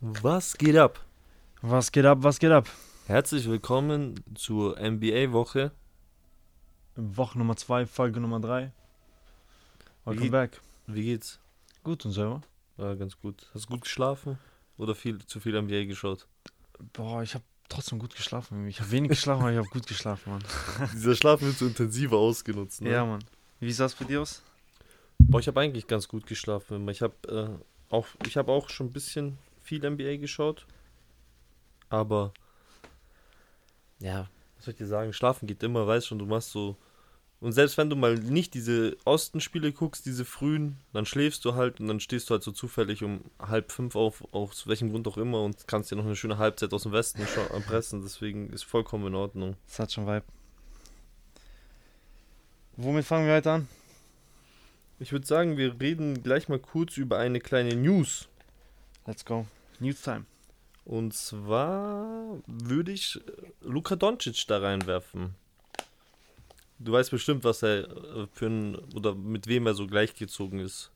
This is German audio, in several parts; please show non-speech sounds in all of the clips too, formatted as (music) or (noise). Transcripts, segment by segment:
Was geht ab? Was geht ab, was geht ab? Herzlich willkommen zur NBA-Woche. Woche Nummer 2, Folge Nummer 3. Welcome Wie- back. Wie geht's? Gut und selber? Ja, ganz gut. Hast du gut geschlafen? Oder viel, zu viel NBA geschaut? Boah, ich habe trotzdem gut geschlafen. Ich habe wenig geschlafen, aber ich habe gut geschlafen, Mann. (laughs) Dieser Schlaf wird so intensiver ausgenutzt, ne? Ja, Mann. Wie sah es bei dir aus? Boah, ich habe eigentlich ganz gut geschlafen. Ich habe äh, auch, ich habe auch schon ein bisschen viel NBA geschaut. Aber ja, was soll ich dir sagen? Schlafen geht immer, weißt schon, du machst so. Und selbst wenn du mal nicht diese Ostenspiele guckst, diese frühen, dann schläfst du halt und dann stehst du halt so zufällig um halb fünf auf, aus welchem Grund auch immer und kannst dir noch eine schöne Halbzeit aus dem Westen scha- pressen. Deswegen ist vollkommen in Ordnung. Das hat schon Vibe. Womit fangen wir heute an? Ich würde sagen, wir reden gleich mal kurz über eine kleine News. Let's go. News Time. Und zwar würde ich äh, Luka Doncic da reinwerfen. Du weißt bestimmt, was er äh, für ein oder mit wem er so gleichgezogen ist.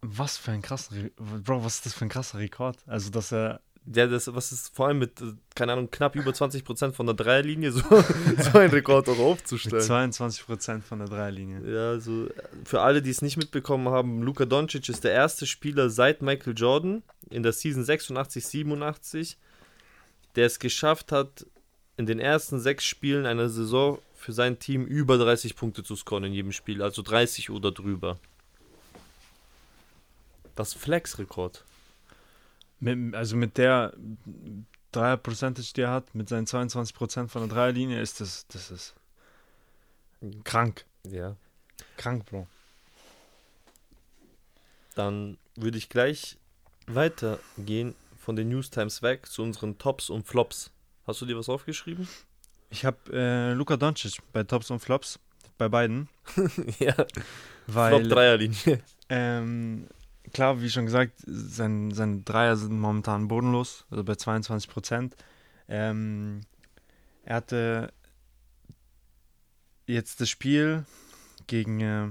Was für ein krasser Bro, was ist das für ein krasser Rekord? Also, dass er. Ja, das, was ist vor allem mit, äh, keine Ahnung, knapp über 20% von der Dreierlinie so, (laughs) so einen Rekord auch Mit aufzustellen. 22% von der Dreierlinie. Ja, also für alle, die es nicht mitbekommen haben, Luka Doncic ist der erste Spieler seit Michael Jordan in der Season 86, 87, der es geschafft hat, in den ersten sechs Spielen einer Saison für sein Team über 30 Punkte zu scoren in jedem Spiel, also 30 oder drüber. Das Flex-Rekord. Mit, also mit der Dreier-Percentage, die er hat, mit seinen 22% von der Dreierlinie, ist das, das ist krank. Ja. Krank, Bro. Dann würde ich gleich weitergehen von den News Times weg zu unseren Tops und Flops. Hast du dir was aufgeschrieben? Ich habe äh, Luka Doncic bei Tops und Flops, bei beiden, (laughs) ja. weil Flop-Dreierlinie. ähm, klar, wie schon gesagt, sein, seine Dreier sind momentan bodenlos, also bei 22 Prozent. Ähm, er hatte jetzt das Spiel gegen äh,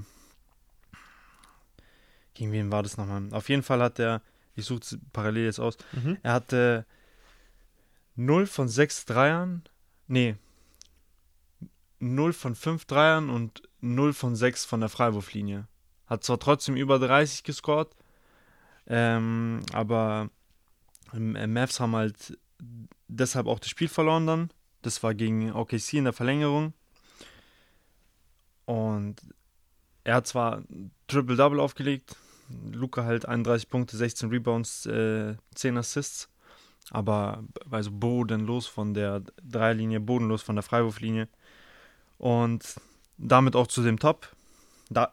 gegen wen war das nochmal? Auf jeden Fall hat er, ich suche es parallel jetzt aus, Mhm. er hatte 0 von 6 Dreiern, nee, 0 von 5 Dreiern und 0 von 6 von der Freiwurflinie. Hat zwar trotzdem über 30 gescored, ähm, aber äh, Mavs haben halt deshalb auch das Spiel verloren dann. Das war gegen OKC in der Verlängerung. Und er hat zwar Triple-Double aufgelegt, Luca halt 31 Punkte, 16 Rebounds, äh, 10 Assists, aber also bodenlos von der Dreierlinie, bodenlos von der Freiwurflinie. Und damit auch zu dem Top. Da,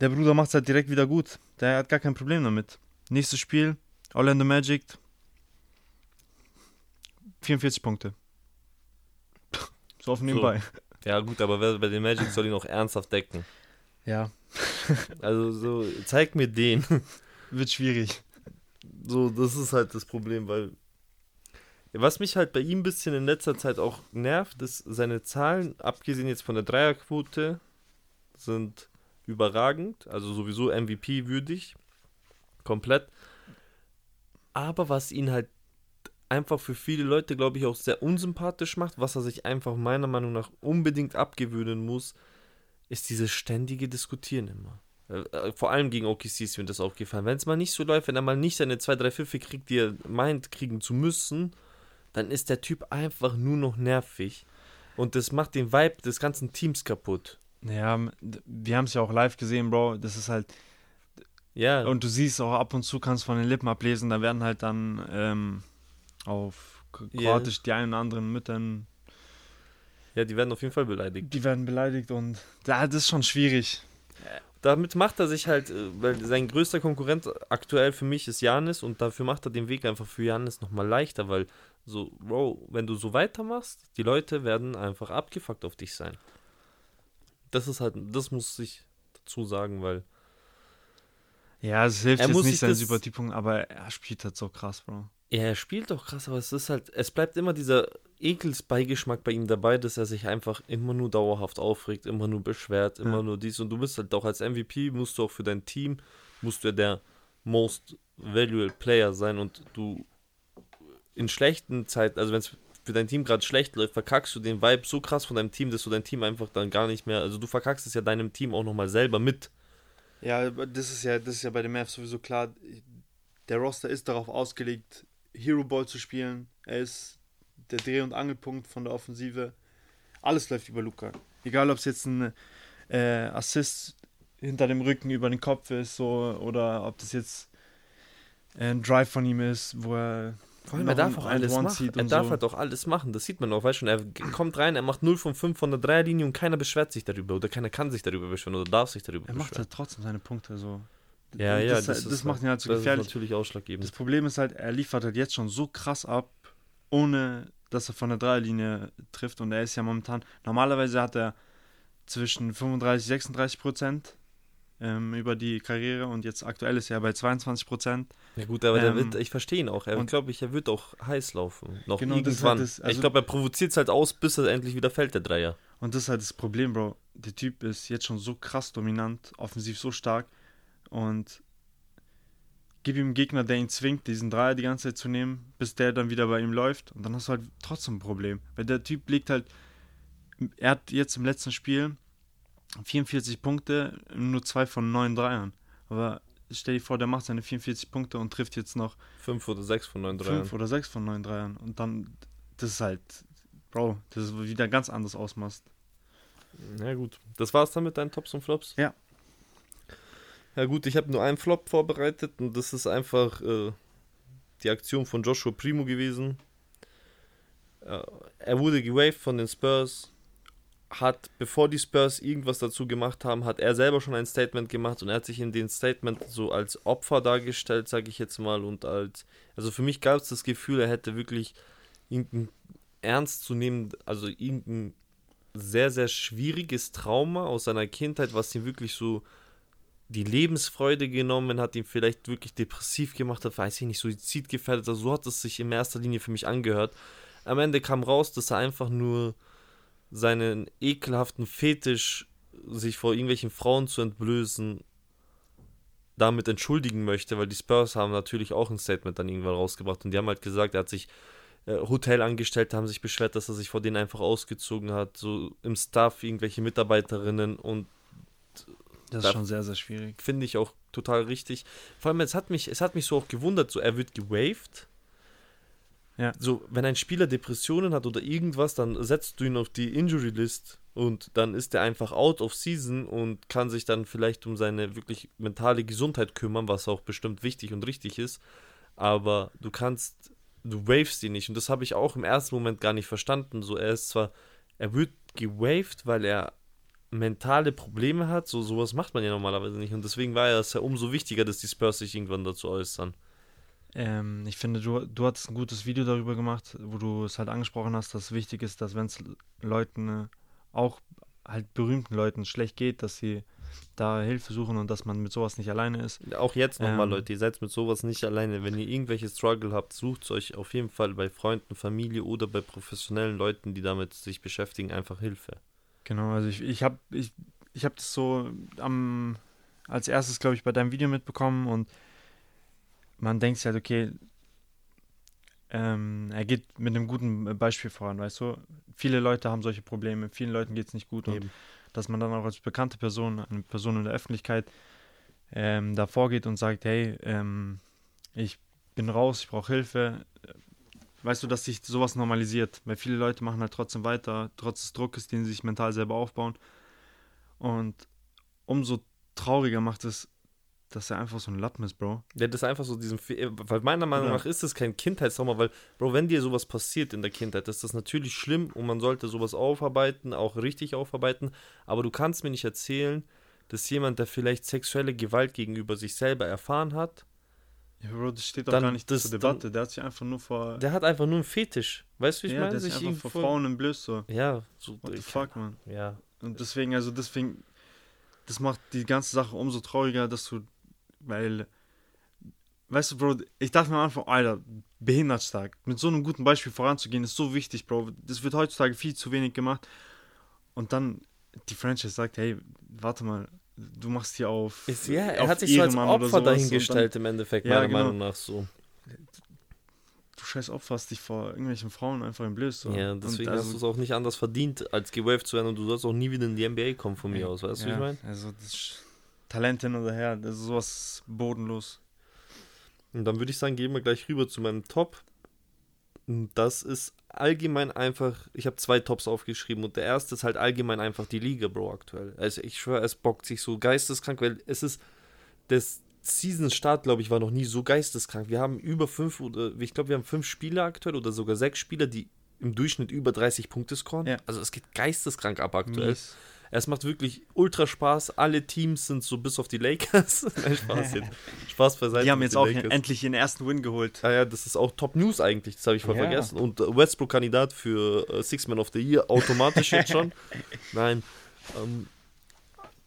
der Bruder macht es halt direkt wieder gut. Der hat gar kein Problem damit. Nächstes Spiel, Orlando Magic. 44 Punkte. (laughs) So auf nebenbei. Ja, gut, aber wer bei den Magic soll ihn auch ernsthaft decken. Ja, (laughs) Also, so, zeig mir den. (laughs) wird schwierig. So, das ist halt das Problem, weil. Was mich halt bei ihm ein bisschen in letzter Zeit auch nervt, ist seine Zahlen, abgesehen jetzt von der Dreierquote, sind überragend, also sowieso MVP würdig. Komplett. Aber was ihn halt einfach für viele Leute, glaube ich, auch sehr unsympathisch macht, was er sich einfach meiner Meinung nach unbedingt abgewöhnen muss, ist dieses ständige Diskutieren immer. Äh, Vor allem gegen OKC ist mir das aufgefallen. Wenn es mal nicht so läuft, wenn er mal nicht seine zwei, drei Pfiffe kriegt, die er meint, kriegen zu müssen, dann ist der Typ einfach nur noch nervig. Und das macht den Vibe des ganzen Teams kaputt. Ja, wir haben es ja auch live gesehen, Bro. Das ist halt. Ja, Und du siehst auch ab und zu, kannst von den Lippen ablesen, da werden halt dann ähm, auf. Kroatisch die einen oder anderen Müttern, ja, die werden auf jeden Fall beleidigt. die werden beleidigt und ja, das ist schon schwierig. Damit macht er sich halt, äh, weil sein größter Konkurrent aktuell für mich ist Janis und dafür macht er den Weg einfach für Janis nochmal leichter, weil so, Bro, wenn du so weitermachst, die Leute werden einfach abgefuckt auf dich sein. Das ist halt, das muss ich dazu sagen, weil Ja, es hilft jetzt nicht sich sein das- Sympathiepunkt, aber er spielt halt so krass, Bro. Ja, er spielt doch krass, aber es ist halt, es bleibt immer dieser Ekelsbeigeschmack bei ihm dabei, dass er sich einfach immer nur dauerhaft aufregt, immer nur beschwert, immer Ja. nur dies und du bist halt auch als MVP, musst du auch für dein Team, musst du ja der Most Valuable Player sein und du in schlechten Zeiten, also wenn es für dein Team gerade schlecht läuft, verkackst du den Vibe so krass von deinem Team, dass du dein Team einfach dann gar nicht mehr, also du verkackst es ja deinem Team auch nochmal selber mit. Ja, das ist ja, das ist ja bei den Mavs sowieso klar. Der Roster ist darauf ausgelegt, Hero Ball zu spielen. Er ist der Dreh- und Angelpunkt von der Offensive. Alles läuft über Luca. Egal, ob es jetzt ein äh, Assist hinter dem Rücken über den Kopf ist, so, oder ob das jetzt ein Drive von ihm ist, wo er. Vor allem, er darf auch alles machen. Er darf so. halt auch alles machen. Das sieht man auch, weißt du, er kommt rein, er macht 0 von 5 von der Dreierlinie und keiner beschwert sich darüber oder keiner kann sich darüber beschweren oder darf sich darüber er beschweren. Er macht halt trotzdem seine Punkte so. Ja, ja, das, das, das macht ihn halt so gefährlich. Das ist natürlich ausschlaggebend. Das Problem ist halt, er liefert halt jetzt schon so krass ab, ohne dass er von der Dreierlinie trifft und er ist ja momentan, normalerweise hat er zwischen 35 36 Prozent ähm, über die Karriere und jetzt aktuell ist er bei 22 Prozent. Ja gut, aber ähm, wird, ich verstehe ihn auch. Er glaube ich, er wird auch heiß laufen. Noch genau, irgendwann. Das halt das, also, ich glaube, er provoziert es halt aus, bis er endlich wieder fällt, der Dreier. Und das ist halt das Problem, Bro. Der Typ ist jetzt schon so krass dominant, offensiv so stark und gib ihm einen Gegner, der ihn zwingt, diesen Dreier die ganze Zeit zu nehmen, bis der dann wieder bei ihm läuft und dann hast du halt trotzdem ein Problem. Weil der Typ liegt halt, er hat jetzt im letzten Spiel 44 Punkte, nur zwei von neun Dreiern. Aber stell dir vor, der macht seine 44 Punkte und trifft jetzt noch fünf oder sechs von neun Dreiern. Fünf oder sechs von neun Dreiern. Und dann, das ist halt, Bro, das ist wieder ganz anderes Ausmaß. Na gut, das war's dann mit deinen Tops und Flops? Ja. Ja gut, ich habe nur einen Flop vorbereitet und das ist einfach äh, die Aktion von Joshua Primo gewesen. Äh, er wurde gewaved von den Spurs hat, bevor die Spurs irgendwas dazu gemacht haben, hat er selber schon ein Statement gemacht und er hat sich in dem Statement so als Opfer dargestellt, sage ich jetzt mal, und als, also für mich gab es das Gefühl, er hätte wirklich irgendein ernst zu nehmen, also irgendein sehr, sehr schwieriges Trauma aus seiner Kindheit, was ihm wirklich so die Lebensfreude genommen hat, ihn vielleicht wirklich depressiv gemacht hat, weiß ich nicht, suizidgefährdet, also so hat es sich in erster Linie für mich angehört. Am Ende kam raus, dass er einfach nur seinen ekelhaften Fetisch, sich vor irgendwelchen Frauen zu entblößen, damit entschuldigen möchte, weil die Spurs haben natürlich auch ein Statement dann irgendwann rausgebracht und die haben halt gesagt, er hat sich äh, Hotelangestellte haben sich beschwert, dass er sich vor denen einfach ausgezogen hat, so im Staff irgendwelche Mitarbeiterinnen und das ist da schon sehr, sehr schwierig. Finde ich auch total richtig. Vor allem, es hat mich, es hat mich so auch gewundert, so er wird gewaved ja. So, wenn ein Spieler Depressionen hat oder irgendwas, dann setzt du ihn auf die Injury List und dann ist er einfach out of season und kann sich dann vielleicht um seine wirklich mentale Gesundheit kümmern, was auch bestimmt wichtig und richtig ist. Aber du kannst, du wavest ihn nicht und das habe ich auch im ersten Moment gar nicht verstanden. So, er ist zwar, er wird gewaved, weil er mentale Probleme hat, so sowas macht man ja normalerweise nicht und deswegen war es ja umso wichtiger, dass die Spurs sich irgendwann dazu äußern. Ähm, ich finde, du, du hattest ein gutes Video darüber gemacht, wo du es halt angesprochen hast, dass es wichtig ist, dass wenn es Leuten, äh, auch halt berühmten Leuten schlecht geht, dass sie da Hilfe suchen und dass man mit sowas nicht alleine ist. Auch jetzt nochmal, ähm, Leute, ihr seid mit sowas nicht alleine. Wenn ihr irgendwelche Struggle habt, sucht euch auf jeden Fall bei Freunden, Familie oder bei professionellen Leuten, die damit sich beschäftigen, einfach Hilfe. Genau, also ich, ich habe ich, ich hab das so am, als erstes, glaube ich, bei deinem Video mitbekommen und man denkt sich halt, okay, ähm, er geht mit einem guten Beispiel voran, weißt du? Viele Leute haben solche Probleme, vielen Leuten geht es nicht gut Eben. und dass man dann auch als bekannte Person, eine Person in der Öffentlichkeit ähm, da vorgeht und sagt, hey, ähm, ich bin raus, ich brauche Hilfe. Weißt du, dass sich sowas normalisiert, weil viele Leute machen halt trotzdem weiter, trotz des Druckes, den sie sich mental selber aufbauen. Und umso trauriger macht es dass er einfach so ein Lappen ist, Bro. Ja, das ist einfach so diesen, weil meiner Meinung ja. nach ist das kein Kindheitstrauma, weil, Bro, wenn dir sowas passiert in der Kindheit, ist das natürlich schlimm und man sollte sowas aufarbeiten, auch richtig aufarbeiten, aber du kannst mir nicht erzählen, dass jemand, der vielleicht sexuelle Gewalt gegenüber sich selber erfahren hat, ja, Bro, das steht doch gar nicht das, zur Debatte. Dann, der hat sich einfach nur vor. Der hat einfach nur einen Fetisch. Weißt du, wie ich ja, meine? Der sich einfach vor Frauen im Blöß so. Ja, so. What the fuck, man. Ja. Und deswegen, also deswegen, das macht die ganze Sache umso trauriger, dass du weil, weißt du, Bro, ich dachte mir am Anfang, Alter, behindert stark. Mit so einem guten Beispiel voranzugehen, ist so wichtig, Bro. Das wird heutzutage viel zu wenig gemacht. Und dann die Franchise sagt, hey, warte mal, du machst hier auf. Ist, ja, er hat sich so als Opfer dahingestellt im Endeffekt, Ja, meiner genau. Meinung nach so. Dann, du scheiß opferst dich vor irgendwelchen Frauen einfach im Blöd. So. Ja, deswegen also, hast du es auch nicht anders verdient, als gewaved zu werden und du sollst auch nie wieder in die NBA kommen von mir aus, weißt du, wie ja, ich meine? Also, das ist Talent hin oder her, das ist sowas bodenlos. Und dann würde ich sagen, gehen wir gleich rüber zu meinem Top. Das ist allgemein einfach, ich habe zwei Tops aufgeschrieben und der erste ist halt allgemein einfach die Liga, Bro, aktuell. Also ich schwöre, es bockt sich so geisteskrank, weil es ist, das Season-Start, glaube ich, war noch nie so geisteskrank. Wir haben über fünf, oder ich glaube, wir haben fünf Spieler aktuell oder sogar sechs Spieler, die im Durchschnitt über 30 Punkte scoren. Ja. Also es geht geisteskrank ab aktuell. Mies. Es macht wirklich ultra Spaß. Alle Teams sind so bis auf die Lakers. (laughs) Nein, Spaß jetzt. (laughs) Spaß beiseite. Die haben jetzt auch Lakers. endlich ihren ersten Win geholt. Ah ja, das ist auch Top News eigentlich, das habe ich voll Ja. vergessen. Und äh, Westbrook-Kandidat für äh, Six Man of the Year, automatisch jetzt schon. (laughs) Nein. Ähm,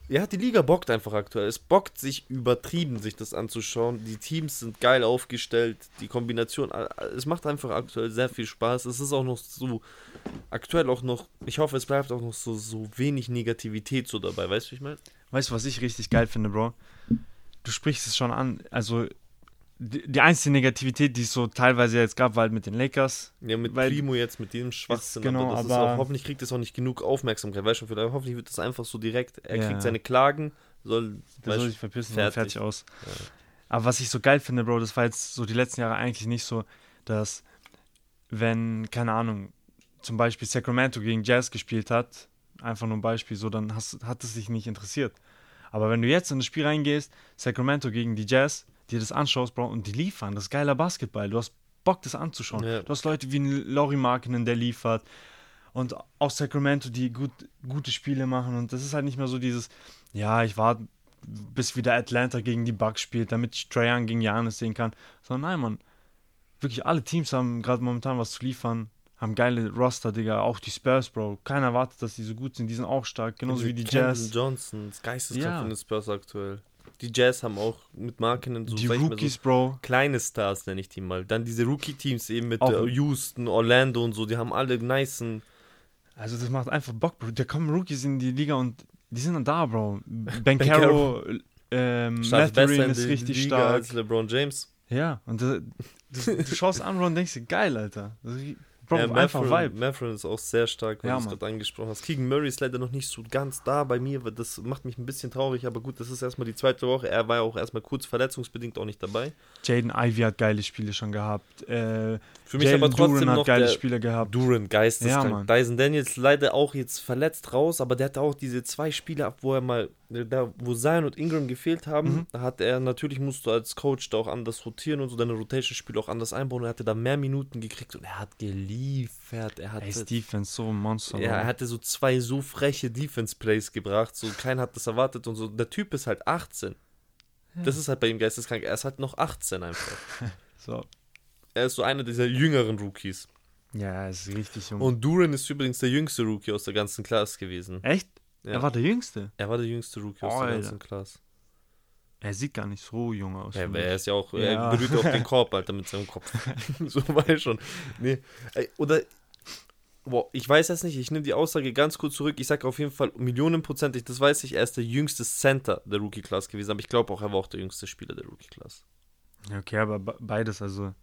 ja, die Liga bockt einfach aktuell. Es bockt sich übertrieben, sich das anzuschauen. Die Teams sind geil aufgestellt. Die Kombination, es macht einfach aktuell sehr viel Spaß. Es ist auch noch so, aktuell auch noch, ich hoffe, es bleibt auch noch so, so wenig Negativität so dabei. Weißt du, wie ich meine? Weißt du, was ich richtig geil finde, Bro? Du sprichst es schon an. Also, die, die einzige Negativität, die es so teilweise jetzt gab, war halt mit den Lakers. Ja, mit Weil- Primo jetzt, mit dem Schwachsinn. genau, aber das ist aber- auch, hoffentlich kriegt es auch nicht genug Aufmerksamkeit. Weißt du, vielleicht, hoffentlich wird das einfach so direkt. Er Ja. kriegt seine Klagen, soll. Der soll sich verpissen, fertig. fertig, fertig aus. Ja. Aber was ich so geil finde, Bro, das war jetzt so die letzten Jahre eigentlich nicht so, dass wenn, keine Ahnung, zum Beispiel Sacramento gegen Jazz gespielt hat, einfach nur ein Beispiel, so, dann hast, hat es dich nicht interessiert. Aber wenn du jetzt in das Spiel reingehst, Sacramento gegen die Jazz, dir das anschaust, Bro, und die liefern, das ist geiler Basketball, du hast Bock, das anzuschauen. Ja. Du hast Leute wie Laurie Markinen, der liefert. Und auch Sacramento, die gut, gute Spiele machen. Und das ist halt nicht mehr so dieses, ja, ich warte, bis wieder Atlanta gegen die Bucks spielt, damit ich Young gegen Giannis sehen kann. Sondern nein, Mann. Wirklich alle Teams haben gerade momentan was zu liefern. Haben geile Roster, Digga. Auch die Spurs, Bro. Keiner erwartet, dass die so gut sind. Die sind auch stark. Genauso wie die Camden Jazz. Johnson, das Geisteskrank Ja. von den Spurs aktuell. Die Jazz haben auch mit Markinen so, Die Rookies, so Bro. kleine Stars, nenne ich die mal. Dann diese Rookie-Teams eben mit Auch- äh, Houston, Orlando und so, die haben alle nicen. Also das macht einfach Bock, Bro. Da kommen Rookies in die Liga und die sind dann da, Bro. (laughs) Ben Caro, ähm, Mathurin in ist richtig Liga stark. als LeBron James. Ja, und äh, du, du (laughs) schaust an, Bro, und denkst dir, geil, Alter. Das ist- Bro, ja, einfach Vibe. Mathurin ist auch sehr stark, weil Ja, du es gerade angesprochen hast. Keegan Murray ist leider noch nicht so ganz da bei mir, weil das macht mich ein bisschen traurig, aber gut, das ist erstmal die zweite Woche. Er war ja auch erstmal kurz verletzungsbedingt auch nicht dabei. Jaden Ivy hat geile Spiele schon gehabt. Äh, Für mich Jalen aber trotzdem Duren noch hat geile Spiele gehabt. Duran Ja, geisteskrank. Mann. Dyson Daniels leider auch jetzt verletzt raus, aber der hatte auch diese zwei Spiele ab, wo er mal, da wo Zion und Ingram gefehlt haben, Mhm. da hat er, natürlich musst du als Coach da auch anders rotieren und so deine Rotation-Spiele auch anders einbauen. Er hatte da mehr Minuten gekriegt und er hat geliefert. Er Ey, hatte, Defense so ein Monster. ja, er hatte so zwei so freche Defense-Plays gebracht, so keiner hat das erwartet und so. Der Typ ist halt 18. Das ist halt bei ihm geisteskrank. Er ist halt noch 18 einfach. (laughs) so. Er ist so einer dieser jüngeren Rookies. Ja, er ist richtig jung. Und Duran ist übrigens der jüngste Rookie aus der ganzen Class gewesen. Echt? Ja. Er war der Jüngste. Er war der jüngste Rookie aus der Alter. ganzen Class. Er sieht gar nicht so jung aus. Ja, aber er ist ja auch, Ja. er berührt ja auch den (laughs) Korb, Alter, mit seinem Kopf. (laughs) so war er schon. Nee. Ey, Oder, boah, ich weiß es nicht, ich nehme die Aussage ganz kurz zurück. Ich sage auf jeden Fall millionenprozentig, das weiß ich, er ist der jüngste Center der Rookie-Class gewesen, aber ich glaube auch, er war auch der jüngste Spieler der Rookie-Class. Ja, Okay, aber be- beides, also,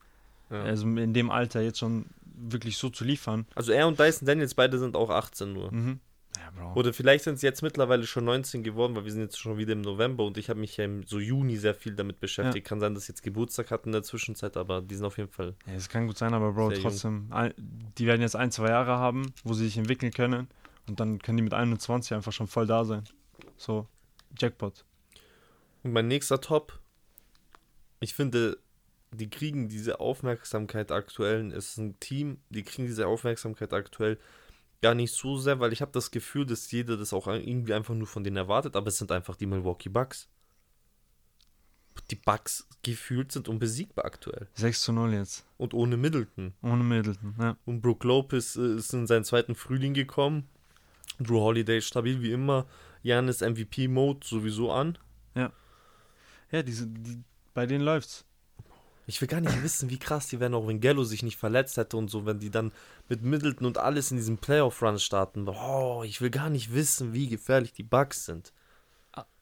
Ja. also in dem Alter jetzt schon wirklich so zu liefern. Also er und Dyson Daniels, beide sind auch 18 nur. Mhm. Ja. Oder vielleicht sind sie jetzt mittlerweile schon 19 geworden, weil wir sind jetzt schon wieder im November und ich habe mich ja im so Juni sehr viel damit beschäftigt. Kann sein, dass sie jetzt Geburtstag hatten in der Zwischenzeit, aber die sind auf jeden Fall. Ja, es kann gut sein, aber Bro, trotzdem, ein- die werden jetzt ein, zwei Jahre haben, wo sie sich entwickeln können und dann können die mit 21 einfach schon voll da sein. So, Jackpot. Und mein nächster Top, ich finde, die kriegen diese Aufmerksamkeit aktuell, es ist ein Team, die kriegen diese Aufmerksamkeit aktuell gar nicht so sehr, weil ich habe das Gefühl, dass jeder das auch irgendwie einfach nur von denen erwartet, aber es sind einfach die Milwaukee Bucks. Die Bucks gefühlt sind unbesiegbar aktuell. 6 zu 0 jetzt. Und ohne Middleton. Ohne Middleton, ja. Und Brook Lopez äh, ist in seinen zweiten Frühling gekommen. Drew Holiday stabil wie immer. Janis MVP-Mode sowieso an. Ja, diese, die, bei denen läuft's. Ich will gar nicht wissen, wie krass die wären, auch wenn Gallo sich nicht verletzt hätte und so, wenn die dann mit Middleton und alles in diesem Playoff-Run starten. Oh, ich will gar nicht wissen, wie gefährlich die Bugs sind.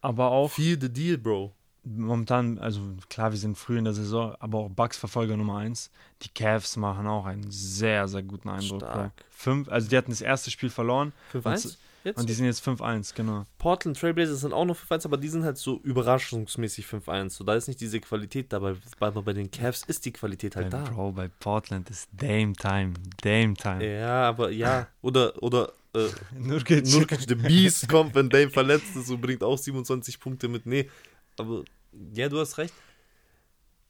Aber auch Feel the deal, Bro. momentan, also klar, wir sind früh in der Saison, aber auch Bucks Verfolger Nummer 1. Die Cavs machen auch einen sehr, sehr guten Eindruck. Fünf, also die hatten das erste Spiel verloren 5-1 jetzt? und die sind jetzt 5-1, genau. Portland Trailblazers sind auch noch 5-1, aber die sind halt so überraschungsmäßig 5-1. So, da ist nicht diese Qualität dabei. Aber bei den Cavs ist die Qualität halt Bei, da. Bro, bei Portland ist Dame Time. Dame Time. Ja, aber ja. Oder, oder äh, (laughs) Nurkic. Nurkic, the Beast kommt, wenn Dame verletzt ist und bringt auch 27 Punkte mit. Nee, aber ja, du hast recht.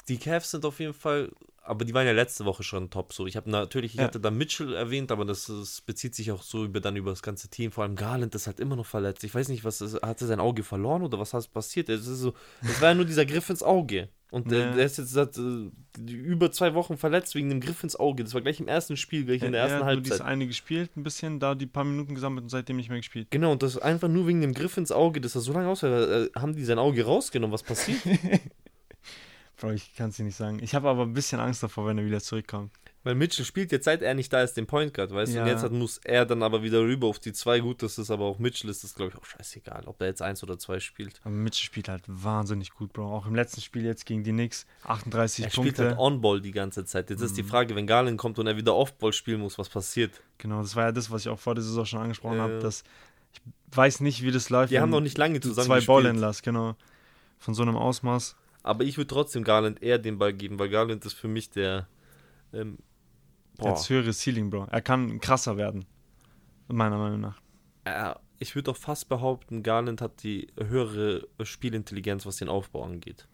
Die Cavs sind auf jeden Fall, aber die waren ja letzte Woche schon top. So, ich habe natürlich, ich Ja. hatte da Mitchell erwähnt, aber das, das bezieht sich auch so über dann über das ganze Team. Vor allem Garland ist halt immer noch verletzt. Ich weiß nicht, was ist, hat er sein Auge verloren oder was ist passiert? Es ist so, es war ja nur dieser Griff ins Auge. Und der, Ja. der ist jetzt seit äh, über zwei Wochen verletzt wegen dem Griff ins Auge. Das war gleich im ersten Spiel, gleich in der er ersten hat nur dieses Halbzeit. eine gespielt, ein bisschen, da die paar Minuten gesammelt und seitdem nicht mehr gespielt. Genau, und das einfach nur wegen dem Griff ins Auge, dass er so lange aussah, äh, haben die sein Auge rausgenommen. Was passiert? (laughs) Bro, ich kann es dir nicht sagen. Ich habe aber ein bisschen Angst davor, wenn er wieder zurückkommt. Weil Mitchell spielt jetzt, seit er nicht da ist, den Point Guard, weißt du? Und Ja. jetzt hat, muss er dann aber wieder rüber auf die zwei. Gut, das ist aber auch Mitchell, ist das, glaube ich, auch scheißegal, ob er jetzt eins oder zwei spielt. Aber Mitchell spielt halt wahnsinnig gut, Bro. Auch im letzten Spiel jetzt gegen die Knicks, 38 Er spielt Punkte. halt On-Ball die ganze Zeit. Jetzt Mhm. ist die Frage, wenn Garland kommt und er wieder Off-Ball spielen muss, was passiert? Genau, das war ja das, was ich auch vor der Saison schon angesprochen Ja. habe, dass ich weiß nicht, wie das läuft. Die haben noch nicht lange zusammen zwei. Ballhändlers, genau. Von so einem Ausmaß. Aber ich würde trotzdem Garland eher den Ball geben, weil Garland ist für mich der. Ähm, Er hat das höhere Ceiling, Bro. Er kann krasser werden. Meiner Meinung nach. äh, ich würde auch fast behaupten, Garland hat die höhere Spielintelligenz, was den Aufbau angeht.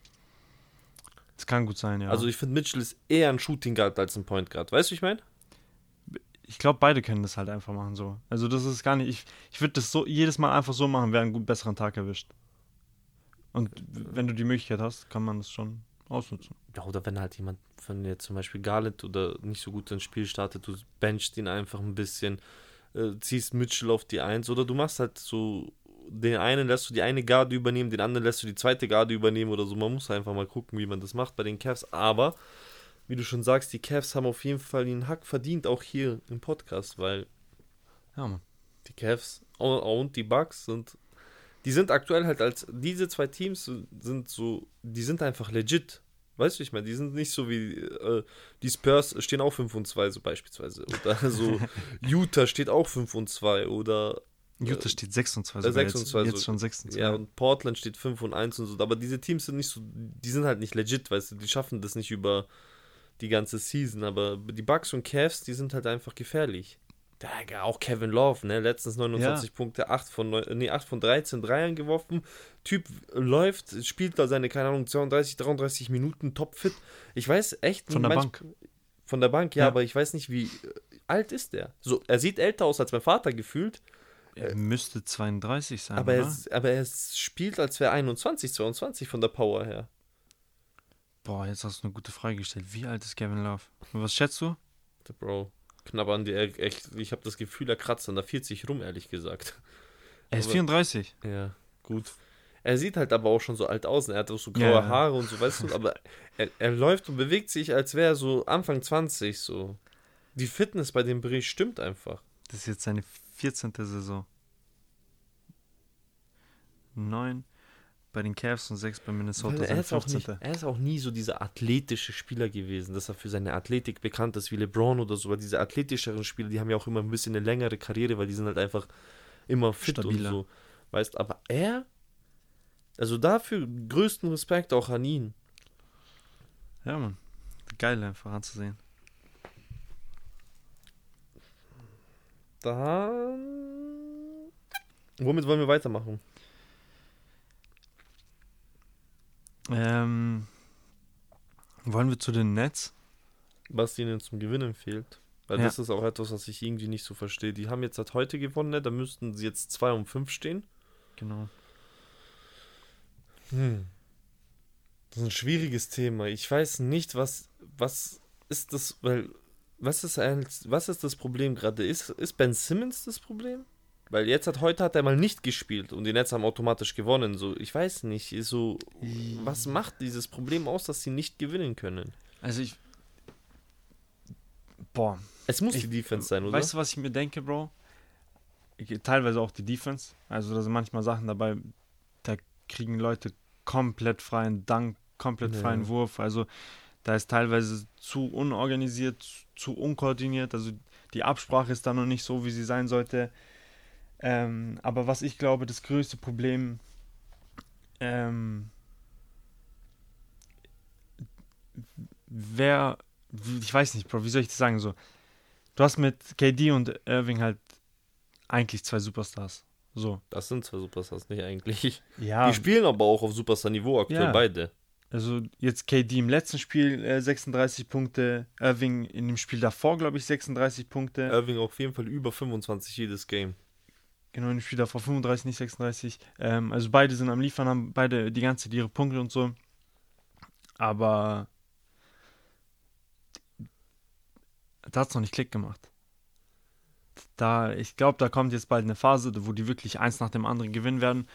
Das kann gut sein, ja. Also ich finde, Mitchell ist eher ein Shooting Guard als ein Point Guard. Weißt du, ich meine? ich glaube, beide können das halt einfach machen so. Also das ist gar nicht. Ich, ich würde das so jedes Mal einfach so machen, wer einen gut besseren Tag erwischt. Und wenn du die Möglichkeit hast, kann man das schon ausnutzen. Ja, oder wenn halt jemand, wenn jetzt zum Beispiel Garland oder nicht so gut ins Spiel startet, du benchst ihn einfach ein bisschen, äh, ziehst Mitchell auf die Eins oder du machst halt so, den einen lässt du die eine Garde übernehmen, den anderen lässt du die zweite Garde übernehmen oder so. Man muss einfach mal gucken, wie man das macht bei den Cavs. Aber, wie du schon sagst, die Cavs haben auf jeden Fall den Hack verdient, auch hier im Podcast, weil Ja, Mann. die Cavs und die Bucks sind, die sind aktuell halt als, diese zwei Teams sind so, die sind einfach legit. Weißt du, ich meine, die sind nicht so wie, äh, die Spurs stehen auch 5 und 2, so beispielsweise. Oder (laughs) so, Utah steht auch 5 und 2 oder, Utah steht 6 und 2. äh, sogar 6 und jetzt, 2 jetzt so. schon 6 und 2. ja, und Portland steht 5 und 1 und so. Aber diese Teams sind nicht so, die sind halt nicht legit, weißt du, die schaffen das nicht über die ganze Season. Aber die Bucks und Cavs, die sind halt einfach gefährlich. Ja, auch Kevin Love, ne? Letztens 29 Punkte, 8 von, 9, nee, 8 von 13 Dreiern geworfen. Typ läuft, spielt da seine, keine Ahnung, 32, 33 Minuten topfit. Ich weiß echt Von der manch- Bank. Von der Bank, ja, Ja. aber ich weiß nicht, wie äh, alt ist der. So, er sieht älter aus als mein Vater gefühlt, Er müsste 32 sein, aber er, aber er spielt, als wäre 21, 22 von der Power her. Boah, jetzt hast du eine gute Frage gestellt. Wie alt ist Kevin Love? Was schätzt du? Der Bro, knapp an die, ich habe das Gefühl, er kratzt an der 40 rum, ehrlich gesagt. Er ist Aber- 34. Ja, gut. Er sieht halt aber auch schon so alt aus. und Er hat auch so graue Ja, ja. Haare und so, weißt du, aber er, er läuft und bewegt sich, als wäre er so Anfang 20 so. Die Fitness bei dem Bericht stimmt einfach. Das ist jetzt seine 14. Saison. 9 bei den Cavs und 6 bei Minnesota. Er, ist auch 15. nicht, er ist auch nie so dieser athletische Spieler gewesen, dass er für seine Athletik bekannt ist, wie LeBron oder so. Weil diese athletischeren Spieler, die haben ja auch immer ein bisschen eine längere Karriere, weil die sind halt einfach immer fit Stabiler. und so. Weißt, aber er, also dafür größten Respekt auch an ihn. Ja, Mann. Geil einfach anzusehen. Dann. Womit wollen wir weitermachen? Ähm, wollen wir zu den Nets? Was ihnen zum Gewinnen fehlt. Weil Ja. das ist auch etwas, was ich irgendwie nicht so verstehe. Die haben jetzt halt heute gewonnen, ne? da müssten sie jetzt 2 um 5 stehen. Genau. Hm. Das ist ein schwieriges Thema. Ich weiß nicht, was, was ist das, weil, was ist eigentlich, was ist das Problem gerade? Ist, ist Ben Simmons das Problem? Weil jetzt hat, heute hat er mal nicht gespielt und die Nets haben automatisch gewonnen. So, ich weiß nicht, so, was macht dieses Problem aus, dass sie nicht gewinnen können? Also ich. Boah. Es muss Ich- die Defense sein, oder? Weißt du, was ich mir denke, Bro? Ich, teilweise auch die Defense. Also da sind manchmal Sachen dabei, da kriegen Leute komplett freien Dank, komplett Ja. freien Wurf. Also da ist teilweise zu unorganisiert, zu unkoordiniert. Also die Absprache ist da noch nicht so, wie sie sein sollte. Ähm, aber was ich glaube, das größte Problem, ähm, wer, ich weiß nicht, Bro, wie soll ich das sagen so? Du hast mit KD und Irving halt eigentlich zwei Superstars. So. Das sind zwei Superstars, nicht eigentlich. Ja. Die spielen aber auch auf Superstar-Niveau aktuell Ja. beide. Also jetzt KD im letzten Spiel äh, 36 Punkte, Irving in dem Spiel davor, glaube ich, 36 Punkte. Irving auf jeden Fall über 25 jedes Game. Genau, in dem Spiel davor 35, nicht 36. Ähm, also beide sind am Liefern, haben beide die ganze Zeit ihre Punkte und so. Aber da hat es noch nicht Klick gemacht. Da, ich glaube, da kommt jetzt bald eine Phase, wo die wirklich eins nach dem anderen gewinnen werden,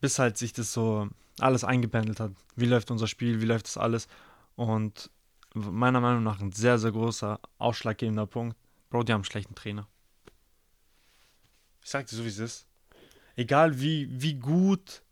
bis halt sich das so alles eingependelt hat. Wie läuft unser Spiel, wie läuft das alles? Und meiner Meinung nach ein sehr, sehr großer, ausschlaggebender Punkt. Bro, die haben einen schlechten Trainer. Ich sag dir so, wie es ist. Egal wie, wie gut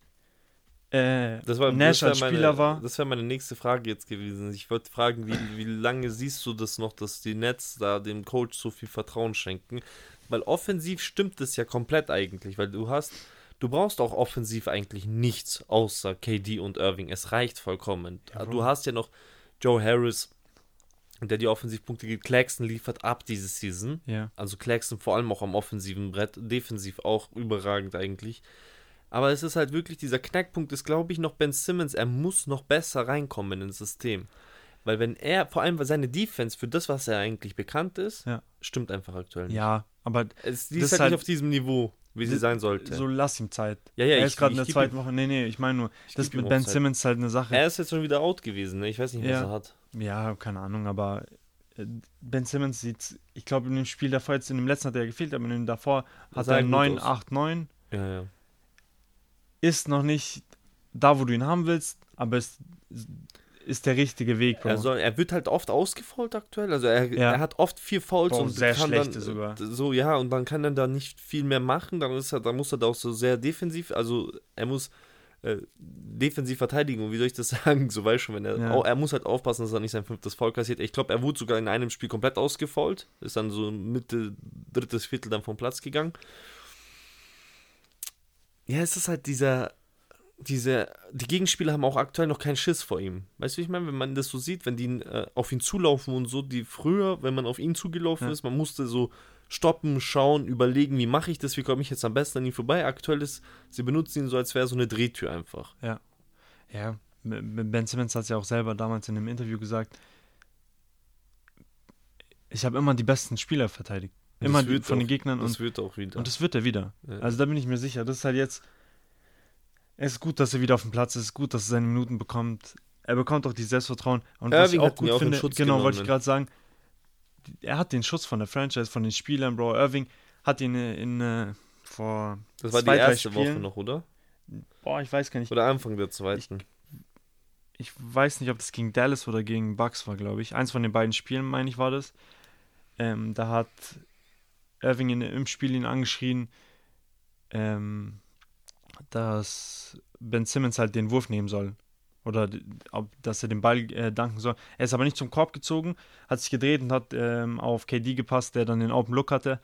äh, Das war, Nash das als meine, Spieler war. Das wäre meine nächste Frage jetzt gewesen. Ich wollte fragen, wie, wie lange siehst du das noch, dass die Nets da dem Coach so viel Vertrauen schenken? Weil offensiv stimmt es ja komplett eigentlich, weil du hast, du brauchst auch offensiv eigentlich nichts außer KD und Irving. Es reicht vollkommen. Ja, du hast ja noch Joe Harris, der die Offensivpunkte gibt. Claxton liefert ab diese Season. Ja. Also Claxton vor allem auch am offensiven Brett, defensiv auch überragend eigentlich. Aber es ist halt wirklich, dieser Knackpunkt ist, glaube ich, noch Ben Simmons. Er muss noch besser reinkommen ins System. Weil wenn er, vor allem seine Defense für das, was er eigentlich bekannt ist, Ja. stimmt einfach aktuell nicht. Ja, aber Es, ist halt, halt- nicht auf diesem Niveau, wie sie sein sollte. so lass ihm Zeit. ja, ja, er ist gerade in der zweiten Woche. Nee, nee, ich meine nur, ich das mit Ben Zeit. Simmons halt eine Sache. Er ist jetzt schon wieder out gewesen, ne? Ich weiß nicht, was Ja. er hat. Ja, keine Ahnung, aber äh, Ben Simmons sieht, ich glaube, in dem Spiel davor, jetzt in dem letzten hat er gefehlt, aber in dem davor hat er gut 9, aus. 8, 9. Ja, ja. Ist noch nicht da, wo du ihn haben willst, aber es ist der richtige Weg, Bro. Er, soll, er wird halt oft ausgefault aktuell. Also er, Ja. er hat oft vier Fouls Boah, und sehr kann schlechte dann, sogar. So, ja, und dann kann er da nicht viel mehr machen. Dann, ist er, dann muss er da auch so sehr defensiv, also er muss äh, defensiv verteidigen. Und wie soll ich das (laughs) sagen? So weiß schon, wenn er. Ja. Er muss halt aufpassen, dass er nicht sein fünftes Foul kassiert. Ich glaube, er wurde sogar in einem Spiel komplett ausgefault. Ist dann so Mitte, drittes Viertel dann vom Platz gegangen. Ja, es ist halt dieser diese, die Gegenspieler haben auch aktuell noch keinen Schiss vor ihm. Weißt du, wie ich meine, wenn man das so sieht, wenn die äh, auf ihn zulaufen und so, die früher, wenn man auf ihn zugelaufen Ja. ist, man musste so stoppen, schauen, überlegen, wie mache ich das, wie komme ich jetzt am besten an ihn vorbei. Aktuell ist, sie benutzen ihn so, als wäre so eine Drehtür einfach. Ja, Ben Simmons hat es ja auch selber damals in einem Interview gesagt. Ich habe immer die besten Spieler verteidigt. Und Immer die, von den auch- Gegnern Das und, wird auch wieder. und das wird er wieder. Ja. Also da bin ich mir sicher. Das ist halt jetzt. Es ist gut, dass er wieder auf dem Platz ist. Es ist gut, dass er seine Minuten bekommt. Er bekommt auch die Selbstvertrauen. Und was ich Irving auch gut finde, genau, wollte ich gerade sagen, er hat den Schutz von der Franchise, von den Spielern, Bro. Irving hat ihn äh, in, äh, vor das war die zwei, drei erste Woche noch, oder? Boah, ich weiß gar nicht. Oder Anfang der zweiten. Ich weiß nicht, ob das gegen Dallas oder gegen Bucks war, glaube ich. Eins von den beiden Spielen, meine ich, war das. Ähm, da hat Irving in, im Spiel ihn angeschrien, ähm, dass Ben Simmons halt den Wurf nehmen soll. Oder dass er den Ball äh, danken soll. Er ist aber nicht zum Korb gezogen, hat sich gedreht und hat ähm, auf KD gepasst, der dann den Open Look hatte.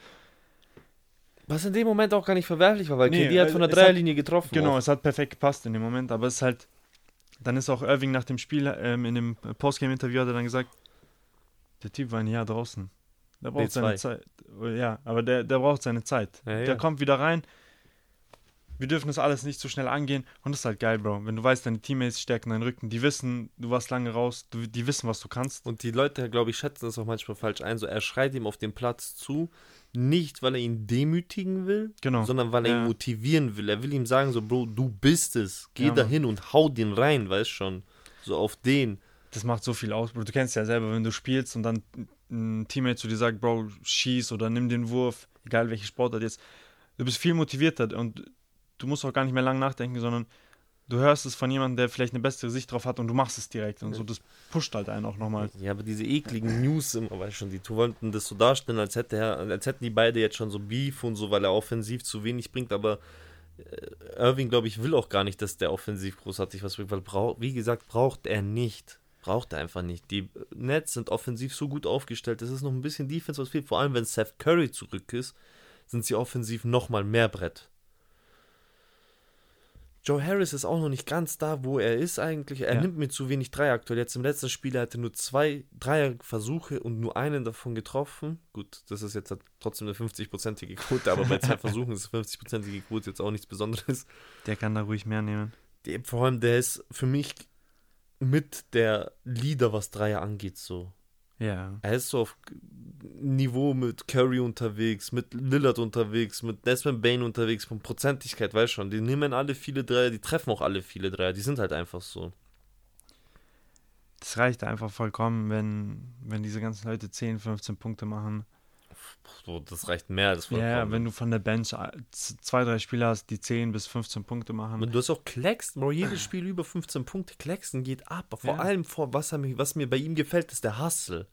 Was in dem Moment auch gar nicht verwerflich war, weil Nee, KD hat von der es hat- Dreierlinie getroffen. Genau, auch. es hat perfekt gepasst in dem Moment, aber es ist halt, dann ist auch Irving nach dem Spiel, ähm, in dem Postgame-Interview hat er dann gesagt, der Typ war ein Jahr draußen. Der braucht B2. seine Zeit. Ja, aber der, der braucht seine Zeit. Ja, ja. Der kommt wieder rein. Wir dürfen das alles nicht so schnell angehen. Und das ist halt geil, Bro. Wenn du weißt, deine Teammates stärken deinen Rücken, die wissen, du warst lange raus, du, die wissen, was du kannst. Und die Leute, glaube ich, schätzen das auch manchmal falsch ein. So, er schreit ihm auf dem Platz zu, nicht weil er ihn demütigen will, Genau. sondern weil er Ja. ihn motivieren will. Er will ihm sagen, so, Bro, du bist es. Geh Ja, da Mann. hin und hau den rein, weißt schon. So auf den. Das macht so viel aus, Bro. Du kennst ja selber, wenn du spielst und dann ein Teammate zu dir sagt, Bro, schieß oder nimm den Wurf, egal welche Sportart jetzt. Du bist viel motivierter und du musst auch gar nicht mehr lang nachdenken, sondern du hörst es von jemandem, der vielleicht eine bessere Sicht drauf hat und du machst es direkt und so. Das pusht halt einen auch nochmal. Ja, aber diese ekligen News immer, weißt schon, die wollten das so darstellen, als, hätte er, als hätten die beide jetzt schon so Beef und so, weil er offensiv zu wenig bringt, aber äh, Irving, glaube ich, will auch gar nicht, dass der offensiv großartig was bringt, weil, brauch, wie gesagt, braucht er nicht. Braucht er einfach nicht. Die Nets sind offensiv so gut aufgestellt. Es ist noch ein bisschen Defense, was fehlt. Vor allem, wenn Seth Curry zurück ist, sind sie offensiv nochmal mehr Brett. Joe Harris ist auch noch nicht ganz da, wo er ist eigentlich. Er ja. nimmt mir zu wenig Dreier aktuell. Jetzt im letzten Spiel hatte er nur zwei Dreierversuche und nur einen davon getroffen. Gut, das ist jetzt trotzdem eine 50-prozentige Quote, aber bei zwei (laughs) Versuchen ist 50-prozentige Quote jetzt auch nichts Besonderes. Der kann da ruhig mehr nehmen. Der, vor allem, der ist für mich mit der Leader, was Dreier angeht, so. Ja. Er ist so auf Niveau mit Curry unterwegs, mit Lillard unterwegs, mit Desmond Bain unterwegs, von Prozentigkeit, weißt schon. Die nehmen alle viele Dreier, die treffen auch alle viele Dreier, die sind halt einfach so. Das reicht einfach vollkommen, wenn, wenn diese ganzen Leute 10, 15 Punkte machen. Das reicht mehr als vollkommen. Ja, wenn du von der Bench zwei, drei Spieler hast, die 10 bis 15 Punkte machen. Und du hast auch Claxton, Bro, jedes Spiel über 15 Punkte. Claxton geht ab. Vor ja. allem, vor, was, was mir bei ihm gefällt, ist der Hustle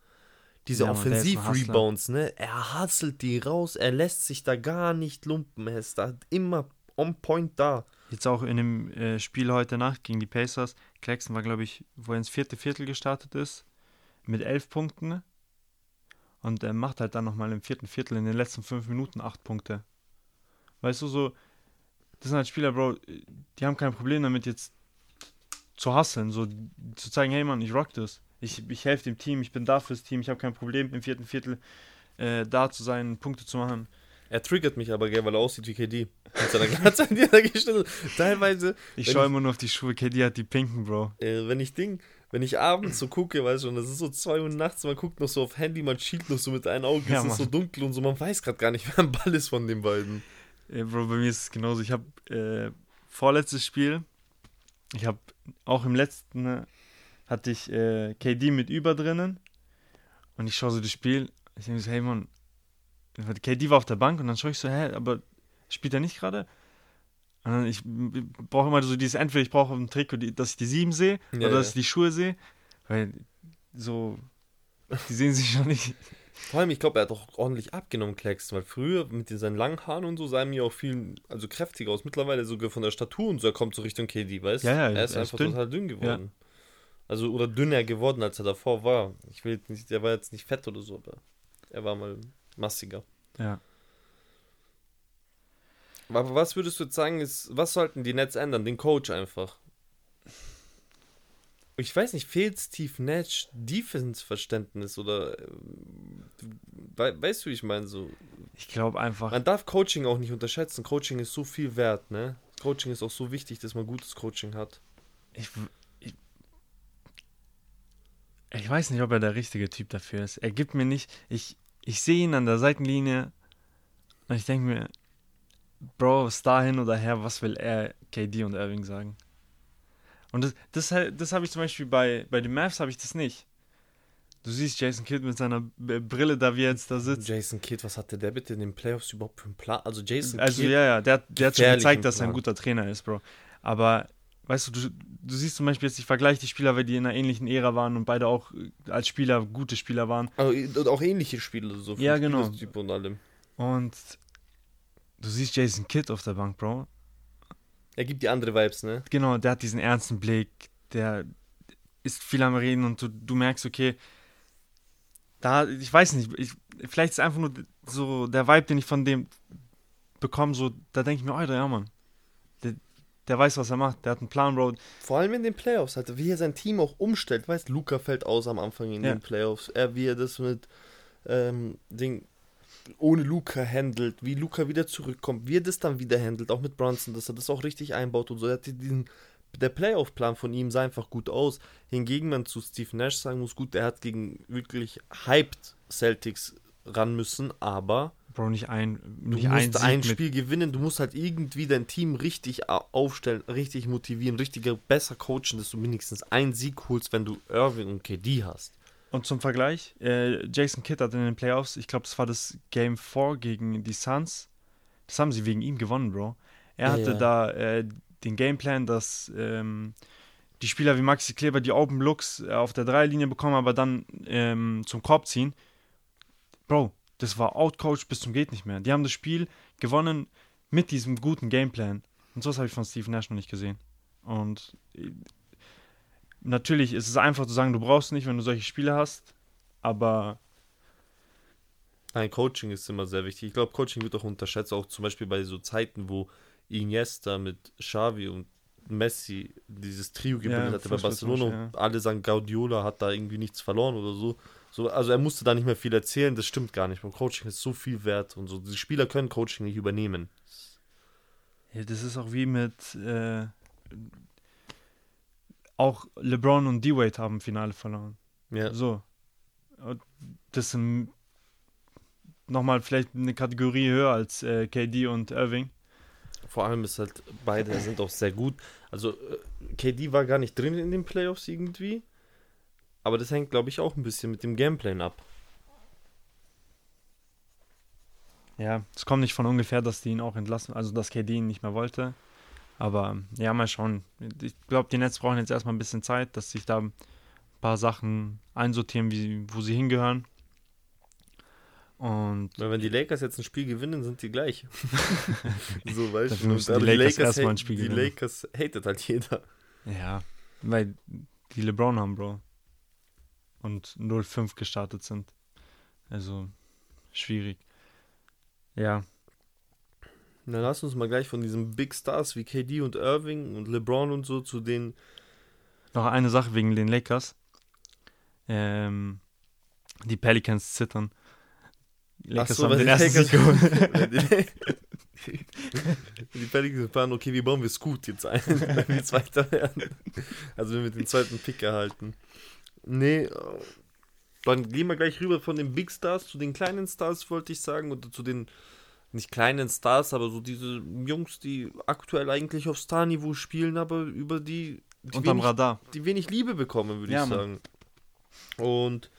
diese ja, Offensiv-Rebounds, ne? Er hustelt die raus, er lässt sich da gar nicht lumpen, er ist da immer on point da. Jetzt auch in dem äh, Spiel heute Nacht gegen die Pacers, Claxton war, glaube ich, wo er ins vierte Viertel gestartet ist, mit elf Punkten. Und er macht halt dann nochmal im vierten Viertel in den letzten fünf Minuten acht Punkte. Weißt du, so, das sind halt Spieler, Bro, die haben kein Problem damit, jetzt zu hustlen, so zu zeigen, hey Mann, ich rock das ich, ich helfe dem Team, ich bin da fürs Team, ich habe kein Problem im vierten Viertel äh, da zu sein, Punkte zu machen. Er triggert mich aber, gell, weil er aussieht wie KD. Mit seiner Glatze an dieser Gestelle. Teilweise. Ich schaue immer nur auf die Schuhe. KD hat die pinken, Bro. Äh, wenn ich Ding, wenn ich abends so gucke, weißt du, und das ist so 2 Uhr nachts, man guckt noch so auf Handy, man schielt noch so mit einem Auge, ja, es ist so dunkel und so, man weiß gerade gar nicht, (laughs) wer ein Ball ist von den beiden. Ja, Bro, bei mir ist es genauso. Ich habe äh, vorletztes Spiel, ich habe auch im letzten ne, hatte ich äh, KD mit über drinnen und ich schaue so das Spiel. Ich denke so, hey Mann, KD war auf der Bank und dann schaue ich so, hä, aber spielt er nicht gerade? Ich brauche immer so dieses, entweder ich brauche ein Trikot, dass ich die sieben sehe ja, oder dass ich die Schuhe sehe, weil so, die sehen sich schon nicht. Vor allem, ich glaube, er hat auch ordentlich abgenommen, Klex, weil früher mit seinen langen Haaren und so sah er mir auch viel, also kräftiger aus. Mittlerweile sogar von der Statur und so, er kommt so Richtung KD, weißt du? Ja, ja, er ist einfach dünn. total dünn geworden. Ja. Also, oder dünner geworden, als er davor war. Ich will nicht, der war jetzt nicht fett oder so, aber er war mal massiger. Ja. Aber was würdest du jetzt sagen, ist, was sollten die Nets ändern? Den Coach einfach. Ich weiß nicht, fehlt Steve Nash Defense-Verständnis oder äh, we weißt du, wie ich meine? So, ich glaube einfach. Man darf Coaching auch nicht unterschätzen. Coaching ist so viel wert, ne? Coaching ist auch so wichtig, dass man gutes Coaching hat. Ich, ich weiß nicht, ob er der richtige Typ dafür ist. Er gibt mir nicht. Ich, ich sehe ihn an der Seitenlinie und ich denke mir, Bro, ist dahin oder her, was will er KD und Irving sagen? Und das, das, das habe ich zum Beispiel bei, bei den Mavs habe ich das nicht. Du siehst Jason Kidd mit seiner Brille da, wie er jetzt da sitzt. Jason Kidd, was hatte der bitte in den Playoffs überhaupt für einen Plan? Also Jason Also Kidd, ja, ja, der, der hat schon gezeigt, dass er ein guter Trainer ist, Bro. Aber weißt du, du, du siehst zum Beispiel jetzt, ich vergleiche die Spieler, weil die in einer ähnlichen Ära waren und beide auch äh, als Spieler gute Spieler waren. Also auch ähnliche Spieler, so ja, genau. und allem. Und du siehst Jason Kidd auf der Bank, Bro. Er gibt die andere Vibes, ne? Genau, der hat diesen ernsten Blick, der ist viel am Reden und du, du merkst, okay, da, ich weiß nicht, ich, vielleicht ist einfach nur so der Vibe, den ich von dem bekomme, so, da denke ich mir, Alter, ja, Mann, der weiß, was er macht, der hat einen Plan, Bro. Vor allem in den Playoffs, halt, wie er sein Team auch umstellt. Weißt Luca fällt aus am Anfang in ja. den Playoffs. Er, wie er das mit ähm, Ding ohne Luca handelt, wie Luca wieder zurückkommt, wie er das dann wieder handelt, auch mit Brunson, dass er das auch richtig einbaut und so. Er hat diesen, der Playoff-Plan von ihm sah einfach gut aus. Hingegen man zu Steve Nash sagen muss, gut, er hat gegen wirklich hyped Celtics ran müssen, aber Bro, nicht ein, nicht du musst ein, ein Spiel gewinnen, du musst halt irgendwie dein Team richtig aufstellen, richtig motivieren, richtiger besser coachen, dass du wenigstens einen Sieg holst, wenn du Irving und KD hast. Und zum Vergleich, äh, Jason Kidd hat in den Playoffs, ich glaube, das war das Game 4 gegen die Suns, das haben sie wegen ihm gewonnen, Bro. Er hatte ja. da äh, den Gameplan, dass ähm, die Spieler wie Maxi Kleber die Open Looks äh, auf der Dreierlinie bekommen, aber dann ähm, zum Korb ziehen. Bro, das war outcoached bis zum geht nicht mehr. Die haben das Spiel gewonnen mit diesem guten Gameplan. Und sowas habe ich von Steve Nash noch nicht gesehen. Und äh, natürlich ist es einfach zu sagen, du brauchst nicht, wenn du solche Spiele hast, aber Nein, Coaching ist immer sehr wichtig. Ich glaube, Coaching wird auch unterschätzt, auch zum Beispiel bei so Zeiten, wo Iniesta mit Xavi und Messi dieses Trio gebildet Ja, hatte bei Barcelona. und Alle sagen, Guardiola hat da irgendwie nichts verloren oder so. so. Also er musste da nicht mehr viel erzählen, das stimmt gar nicht. Beim Coaching ist so viel wert und so. Die Spieler können Coaching nicht übernehmen. Ja, das ist auch wie mit äh, auch LeBron und D-Wade haben Finale verloren. Ja. So. Das sind nochmal vielleicht eine Kategorie höher als äh, KD und Irving. Vor allem ist halt, beide sind auch sehr gut. Also, äh, KD war gar nicht drin in den Playoffs irgendwie. Aber das hängt, glaube ich, auch ein bisschen mit dem Gameplan ab. Ja, es kommt nicht von ungefähr, dass die ihn auch entlassen, also dass KD ihn nicht mehr wollte. Aber ja, mal schauen. Ich glaube, die Nets brauchen jetzt erstmal ein bisschen Zeit, dass sich da ein paar Sachen einsortieren, wie, wo sie hingehören. Und Weil wenn die Lakers jetzt ein Spiel gewinnen, sind die gleich. (laughs) so, weißt du. aber die Lakers erstmal ein Spiel Die gewinnen. Lakers hatet halt jeder. ja, weil die LeBron haben, Bro. Und 0-5 gestartet sind. Also schwierig. Ja, Dann lass uns mal gleich von diesen Big Stars wie KD und Irving und LeBron und so zu den. Noch eine Sache wegen den Lakers. Ähm, die Pelicans zittern. Lakers so, haben den die ersten Sieg geholt. Weil (laughs) die, die Pelicans planen, okay, wie bauen wir Scoot jetzt ein, (laughs) wenn wir Zweiter werden. Also wenn wir den zweiten Pick erhalten. Nee, äh, dann gehen wir gleich rüber von den Big Stars zu den kleinen Stars, wollte ich sagen, oder zu den nicht kleinen Stars, aber so diese Jungs, die aktuell eigentlich auf Star-Niveau spielen, aber über die, die Unterm wenig Radar. die wenig Liebe bekommen, würde Ja, ich Mann. sagen. Und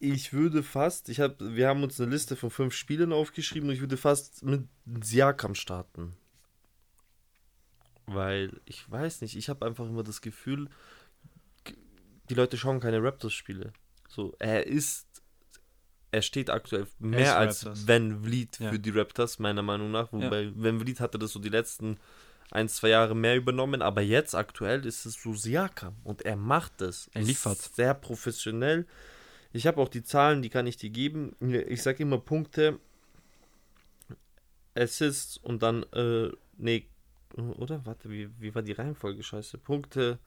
ich würde fast, ich habe, wir haben uns eine Liste von fünf Spielen aufgeschrieben und ich würde fast mit Siakam starten. Weil, ich weiß nicht, ich habe einfach immer das Gefühl, die Leute schauen keine Raptors-Spiele. So, er ist, er steht aktuell mehr als. Van Vliet Ja. für die Raptors, meiner Meinung nach. Wobei Van Vliet hatte das so die letzten ein, zwei Jahre mehr übernommen, aber jetzt aktuell ist es so Siakam und er macht es. Er liefert. Sehr professionell. Ich habe auch die Zahlen, die kann ich dir geben. Ich sage immer Punkte, Assists und dann, äh, nee, oder? Warte, wie, wie war die Reihenfolge? Scheiße. Punkte,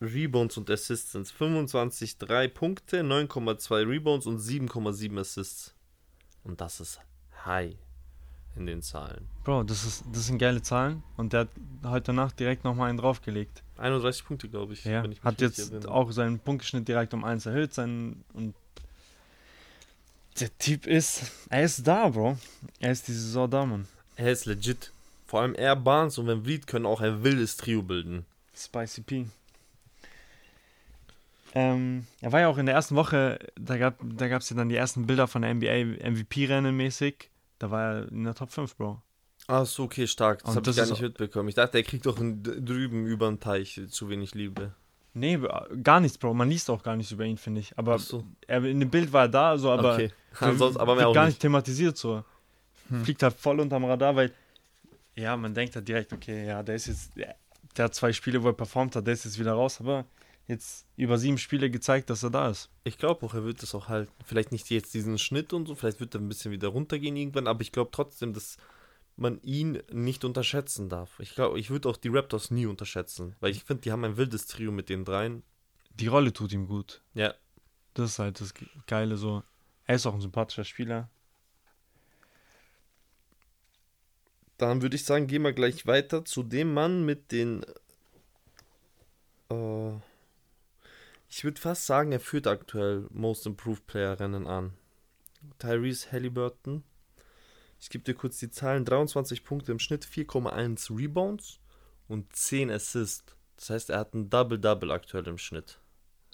Rebounds und Assists sind 25, 3 Punkte, 9,2 Rebounds und 7,7 Assists. Und das ist high in den Zahlen. Bro, das, ist, das sind geile Zahlen. Und der hat heute Nacht direkt nochmal einen draufgelegt. 31 Punkte, glaube ich. Ja, ich hat jetzt erinnere. auch seinen Punktschnitt direkt um 1 erhöht. Sein, und der Typ ist, er ist da, Bro. Er ist die Saison da, Mann. Er ist legit. Vor allem er, Barnes und Van Vliet können auch ein wildes Trio bilden. Spicy P. Ähm, er war ja auch in der ersten Woche, da gab es da gab's ja dann die ersten Bilder von der NBA MVP-Rennen mäßig. Da war er in der Top 5, Bro. Ach so, okay, stark. Das habe ich das gar nicht mitbekommen. Ich dachte, er kriegt doch drüben über den Teich zu wenig Liebe. Nee, gar nichts, Bro. Man liest auch gar nichts über ihn, finde ich. Aber Ach so. er, in dem Bild war er da, so, aber okay. (laughs) Ansonsten, aber mehr auch gar nicht. nicht thematisiert so. Hm. Fliegt halt voll unterm Radar, weil ja, man denkt halt direkt, okay, ja, der ist jetzt, der, der hat zwei Spiele, wo er performt hat, der ist jetzt wieder raus, aber jetzt über sieben Spiele gezeigt, dass er da ist. Ich glaube auch, er wird das auch halten. Vielleicht nicht jetzt diesen Schnitt und so, vielleicht wird er ein bisschen wieder runtergehen irgendwann, aber ich glaube trotzdem, dass man ihn nicht unterschätzen darf. Ich glaube, ich würde auch die Raptors nie unterschätzen, weil ich finde, die haben ein wildes Trio mit den dreien. Die Rolle tut ihm gut. Ja, Das ist halt das Geile so. Er ist auch ein sympathischer Spieler. dann würde ich sagen, gehen wir gleich weiter zu dem Mann mit den. Äh, ich würde fast sagen, er führt aktuell Most Improved Player Rennen an. Tyrese Halliburton. Ich gebe dir kurz die Zahlen: 23 Punkte im Schnitt, 4,1 Rebounds und 10 Assists. Das heißt, er hat ein Double-Double aktuell im Schnitt.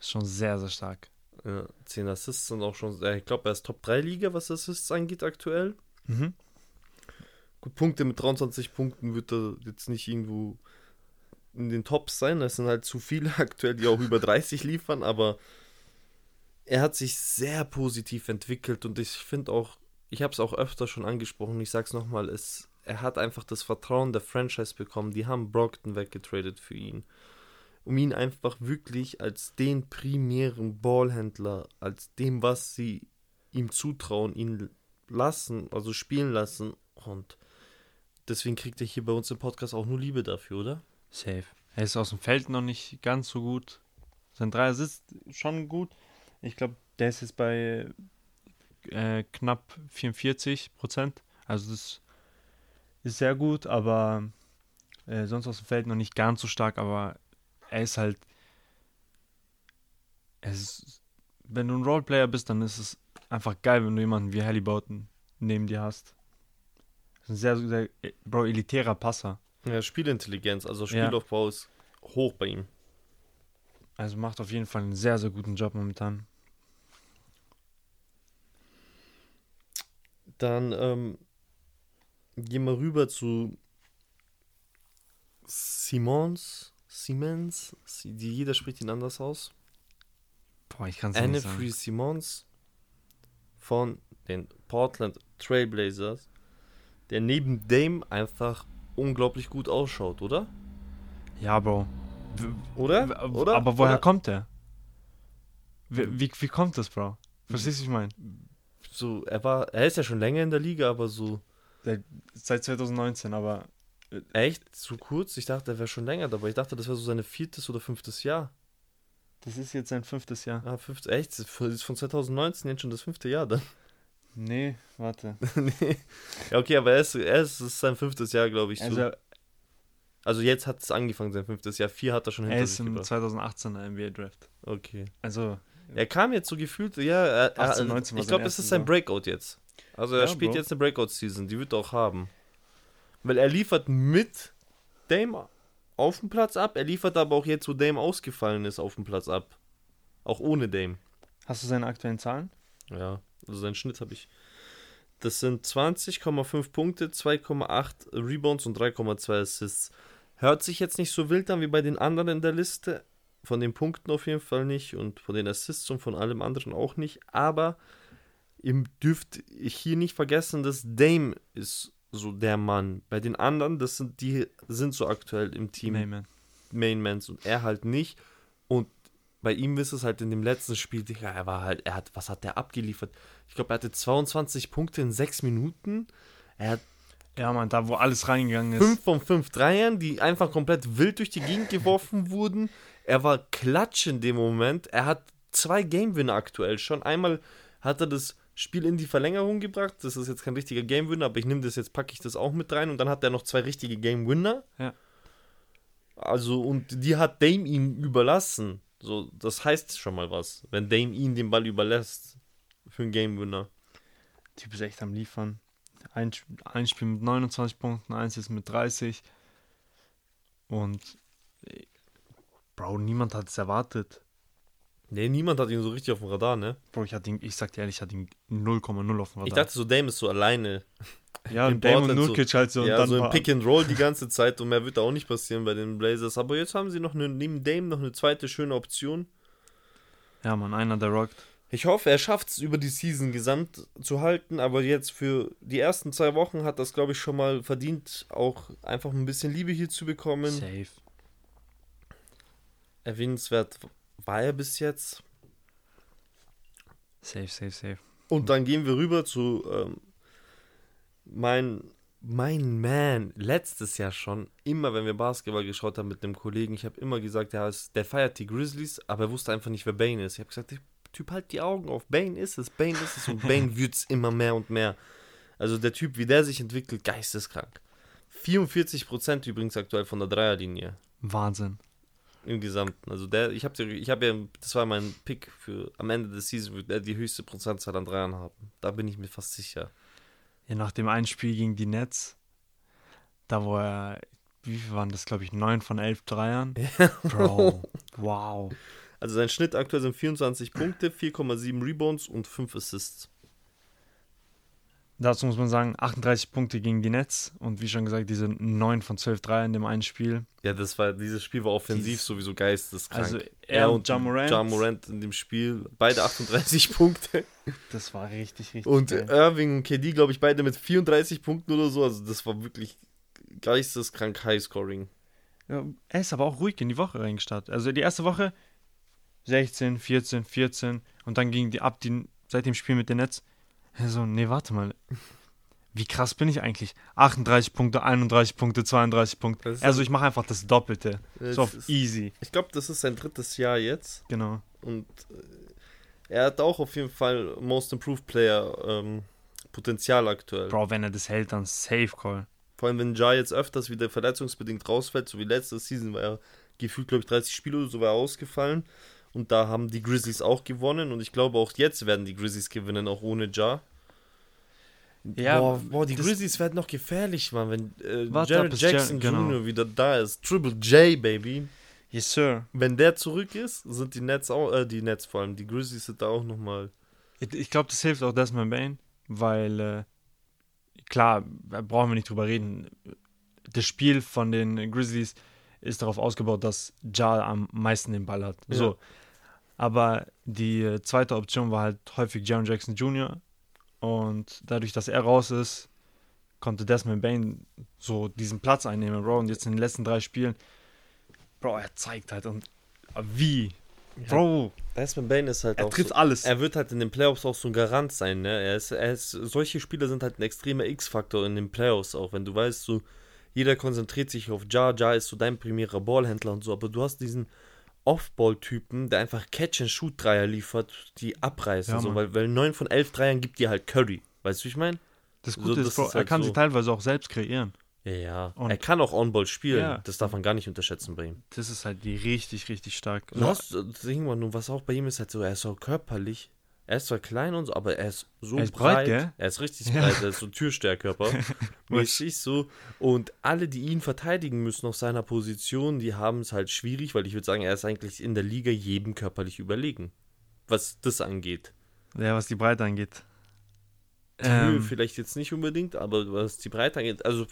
Ist schon sehr, sehr stark. Ja, 10 Assists sind auch schon. Ich glaube, er ist Top 3 Liga, was Assists angeht, aktuell. Mhm. Gut, Punkte mit 23 Punkten wird er jetzt nicht irgendwo in den Tops sein. Das sind halt zu viele (laughs) aktuell, die auch über 30 liefern, aber er hat sich sehr positiv entwickelt und ich finde auch, ich habe es auch öfter schon angesprochen, ich nochmal, es, er hat einfach das Vertrauen der Franchise bekommen. Die haben Brockton weggetradet für ihn. Um ihn einfach wirklich als den primären Ballhändler, als dem, was sie ihm zutrauen, ihn lassen, also spielen lassen. Und deswegen kriegt er hier bei uns im Podcast auch nur Liebe dafür, oder? Safe. Er ist aus dem Feld noch nicht ganz so gut. Sein Dreier sitzt schon gut. Ich glaube, der ist jetzt bei äh, knapp 44 Prozent. Also das ist sehr gut, aber äh, sonst aus dem Feld noch nicht ganz so stark. Aber er ist halt. Ist, wenn du ein Roleplayer bist, dann ist es einfach geil, wenn du jemanden wie Halliburton neben dir hast. Das ist ein sehr, sehr, äh, Bro, elitärer Passer. Ja, Spielintelligenz, also Spielaufbau ja. ist hoch bei ihm. Also macht auf jeden Fall einen sehr, sehr guten Job momentan. Dann ähm, gehen wir rüber zu Simons. Siemens, die, jeder spricht ihn anders aus. Boah, ich kann es nicht sagen. Free Simons von den Portland Trailblazers, der neben dem einfach unglaublich gut ausschaut, oder? Ja, Bro. Oder? oder? Aber woher oder? kommt der? Wie, wie, wie kommt das, Bro? Verstehst du, ich meine? So, er war, er ist ja schon länger in der Liga, aber so. Seit, seit 2019, aber. Äh, Echt? Zu kurz? Ich dachte, er wäre schon länger dabei. Ich dachte, das wäre so sein viertes oder fünftes Jahr. Das ist jetzt sein fünftes Jahr. Ah, fünftes, echt? Das ist von 2019 jetzt schon das fünfte Jahr dann. Nee, warte. (laughs) nee. Ja, okay, aber er ist, er ist, ist sein fünftes Jahr, glaube ich. Also, so. also jetzt hat es angefangen, sein fünftes Jahr. Vier hat er schon hinter er sich Er ist im 2018er NBA Draft. Okay. Also. Er kam jetzt so gefühlt, ja, er, 18, 19 ich glaube, es ist sein Breakout jetzt. Also er ja, spielt Bro. jetzt eine Breakout-Season, die wird er auch haben. Weil er liefert mit Dame auf dem Platz ab, er liefert aber auch jetzt, wo Dame ausgefallen ist, auf dem Platz ab. Auch ohne Dame. Hast du seine aktuellen Zahlen? Ja. Also seinen Schnitt habe ich. Das sind 20,5 Punkte, 2,8 Rebounds und 3,2 Assists. Hört sich jetzt nicht so wild an wie bei den anderen in der Liste. Von den Punkten auf jeden Fall nicht und von den Assists und von allem anderen auch nicht. Aber ihr dürft hier nicht vergessen, dass Dame ist so der Mann. Bei den anderen, das sind die sind so aktuell im Team Mainman. Mainmans und er halt nicht. Bei ihm ist es halt in dem letzten Spiel, Digga, er war halt, er hat, was hat der abgeliefert? Ich glaube, er hatte 22 Punkte in 6 Minuten. Er hat ja, man, da wo alles reingegangen ist. 5 von 5 Dreiern, die einfach komplett wild durch die Gegend geworfen (laughs) wurden. Er war klatsch in dem Moment. Er hat zwei Game-Winner aktuell schon. Einmal hat er das Spiel in die Verlängerung gebracht. Das ist jetzt kein richtiger Game-Winner, aber ich nehme das jetzt, packe ich das auch mit rein. Und dann hat er noch zwei richtige Game-Winner. Ja. Also, und die hat Dame ihm überlassen. So, das heißt schon mal was, wenn Dame ihn den Ball überlässt für einen Game-Winner. Typ ist echt am Liefern. Ein, ein Spiel mit 29 Punkten, eins ist mit 30. Und Bro, niemand hat es erwartet. Nee, niemand hat ihn so richtig auf dem Radar, ne? Bro, ich hatte ihn, ich sag dir ehrlich, ich hatte ihn 0,0 auf dem Radar. Ich dachte so, Dame ist so alleine. Ja, und Dame und Nurkic so, halt so. Ja, so im Pick and Roll die ganze Zeit und mehr wird da auch nicht passieren bei den Blazers. Aber jetzt haben sie noch eine, neben Dame noch eine zweite schöne Option. Ja, man, einer, der rockt. Ich hoffe, er schafft es über die Season gesamt zu halten, aber jetzt für die ersten zwei Wochen hat das, glaube ich, schon mal verdient, auch einfach ein bisschen Liebe hier zu bekommen. Safe. Erwähnenswert war er bis jetzt. Safe, safe, safe. Und dann gehen wir rüber zu ähm, mein, mein Man. Letztes Jahr schon, immer wenn wir Basketball geschaut haben mit einem Kollegen, ich habe immer gesagt, ja, der feiert die Grizzlies, aber er wusste einfach nicht, wer Bane ist. Ich habe gesagt, der Typ, halt die Augen auf. Bane ist es, Bane ist es und Bane (laughs) wird es immer mehr und mehr. Also der Typ, wie der sich entwickelt, geisteskrank. 44% übrigens aktuell von der Dreierlinie. Wahnsinn im Gesamten. Also der, ich habe ich hab ja, das war mein Pick für am Ende des Season, wird er die höchste Prozentzahl an Dreiern haben. Da bin ich mir fast sicher. Ja, nach dem einen Spiel gegen die Nets, da wo er, wie viel waren das, glaube ich, 9 von 11 Dreiern? Ja. Bro, (laughs) wow. Also sein Schnitt aktuell sind 24 Punkte, 4,7 Rebounds und 5 Assists. Dazu muss man sagen, 38 Punkte gegen die Nets und wie schon gesagt, diese 9 von 12 Dreier in dem einen Spiel. Ja, das war, dieses Spiel war offensiv Dies- sowieso geisteskrank. Also er und Ja Morant. Ja Morant in dem Spiel, beide 38 (laughs) Punkte. Das war richtig, richtig Und geil. Irving und KD, glaube ich, beide mit 34 Punkten oder so. Also das war wirklich geisteskrank Highscoring. Ja, er ist aber auch ruhig in die Woche reingestartet. Also die erste Woche 16, 14, 14 und dann ging die ab die, seit dem Spiel mit den Nets. So, nee, warte mal. Wie krass bin ich eigentlich? 38 Punkte, 31 Punkte, 32 Punkte. Also ich mache einfach das Doppelte. So auf ist- easy. Ich glaube, das ist sein drittes Jahr jetzt. Genau. Und äh, er hat auch auf jeden Fall Most Improved Player ähm, Potenzial aktuell. Bro, wenn er das hält, dann Safe Call. Vor allem, wenn Ja jetzt öfters wieder verletzungsbedingt rausfällt, so wie letzte Season war er gefühlt, glaube ich, 30 Spiele oder so war er ausgefallen. Und da haben die Grizzlies auch gewonnen. Und ich glaube, auch jetzt werden die Grizzlies gewinnen, auch ohne Ja. Ja, boah, boah, die Grizzlies werden noch gefährlich, Mann, wenn äh, Warte Jared Jackson Jar- genau. Jr. wieder da ist. Triple J, Baby. Yes, sir. Wenn der zurück ist, sind die Nets auch, äh, die Nets vor allem, die Grizzlies sind da auch nochmal. Ich, ich glaube, das hilft auch Desmond Bain, weil, äh, klar, da brauchen wir nicht drüber reden. Das Spiel von den Grizzlies ist darauf ausgebaut, dass Ja am meisten den Ball hat. Ja. So. Aber die äh, zweite Option war halt häufig Jaron Jackson Jr. Und dadurch, dass er raus ist, konnte Desmond Bain so diesen Platz einnehmen, Bro. Und jetzt in den letzten drei Spielen, Bro, er zeigt halt und wie. Bro, Desmond Bain ist halt er auch trifft so, alles. Er wird halt in den Playoffs auch so ein Garant sein, ne? Er ist, er ist, solche Spieler sind halt ein extremer X-Faktor in den Playoffs auch, wenn du weißt, so, jeder konzentriert sich auf Ja, Ja ist so dein primärer Ballhändler und so, aber du hast diesen Off-Ball-Typen, der einfach Catch-and-Shoot-Dreier liefert, die abreißen, Ja, so, weil, weil 9 von 11 Dreiern gibt dir halt Curry, weißt du, wie ich meine? Das So, Gute das ist, Bro, ist er halt kann so. sie teilweise auch selbst kreieren. Ja, ja. Und- er kann auch On-Ball spielen, Ja. das darf man gar nicht unterschätzen bei ihm. Das ist halt die richtig, richtig stark. Du hast, äh, Ding, was auch bei ihm ist halt so, er ist so körperlich. Er ist zwar klein und so, aber er ist so Er ist breit, gell? Er ist richtig Ja. breit, er ist so ein Türsteherkörper. (laughs) Mäßig so. Und alle, die ihn verteidigen müssen auf seiner Position, die haben es halt schwierig, weil ich würde sagen, er ist eigentlich in der Liga jedem körperlich überlegen. Was das angeht. Ja, was die Breite angeht. Die Höhe Ähm, vielleicht jetzt nicht unbedingt, aber was die Breite angeht, also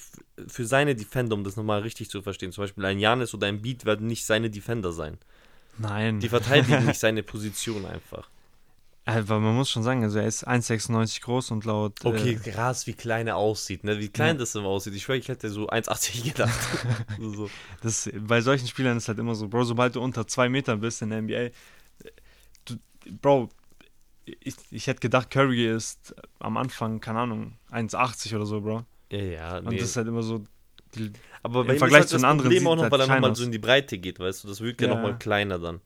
für seine Defender, um das nochmal richtig zu verstehen, zum Beispiel ein Janis oder ein Beat werden nicht seine Defender sein. nein. Die verteidigen (laughs) nicht seine Position einfach. Aber man muss schon sagen, also er ist 1,96 groß und laut. Okay, Äh, krass, wie klein er aussieht, ne? Wie klein Ja. das immer aussieht. Ich schwöre, ich hätte so 1,80 gedacht. (laughs) (laughs) so, das, bei solchen Spielern ist halt immer so, Bro, sobald du unter zwei Metern bist in der NBA, äh, du, Bro, ich, ich hätte gedacht, Curry ist am Anfang, keine Ahnung, 1,80 oder so, Bro. Ja, ja, Und nee. das ist halt immer so. Die, Aber im Vergleich ist zu halt den anderen Problem sieht auch noch, halt weil er nochmal so in die Breite geht, weißt du? Das wirkt ja, Ja. nochmal kleiner dann.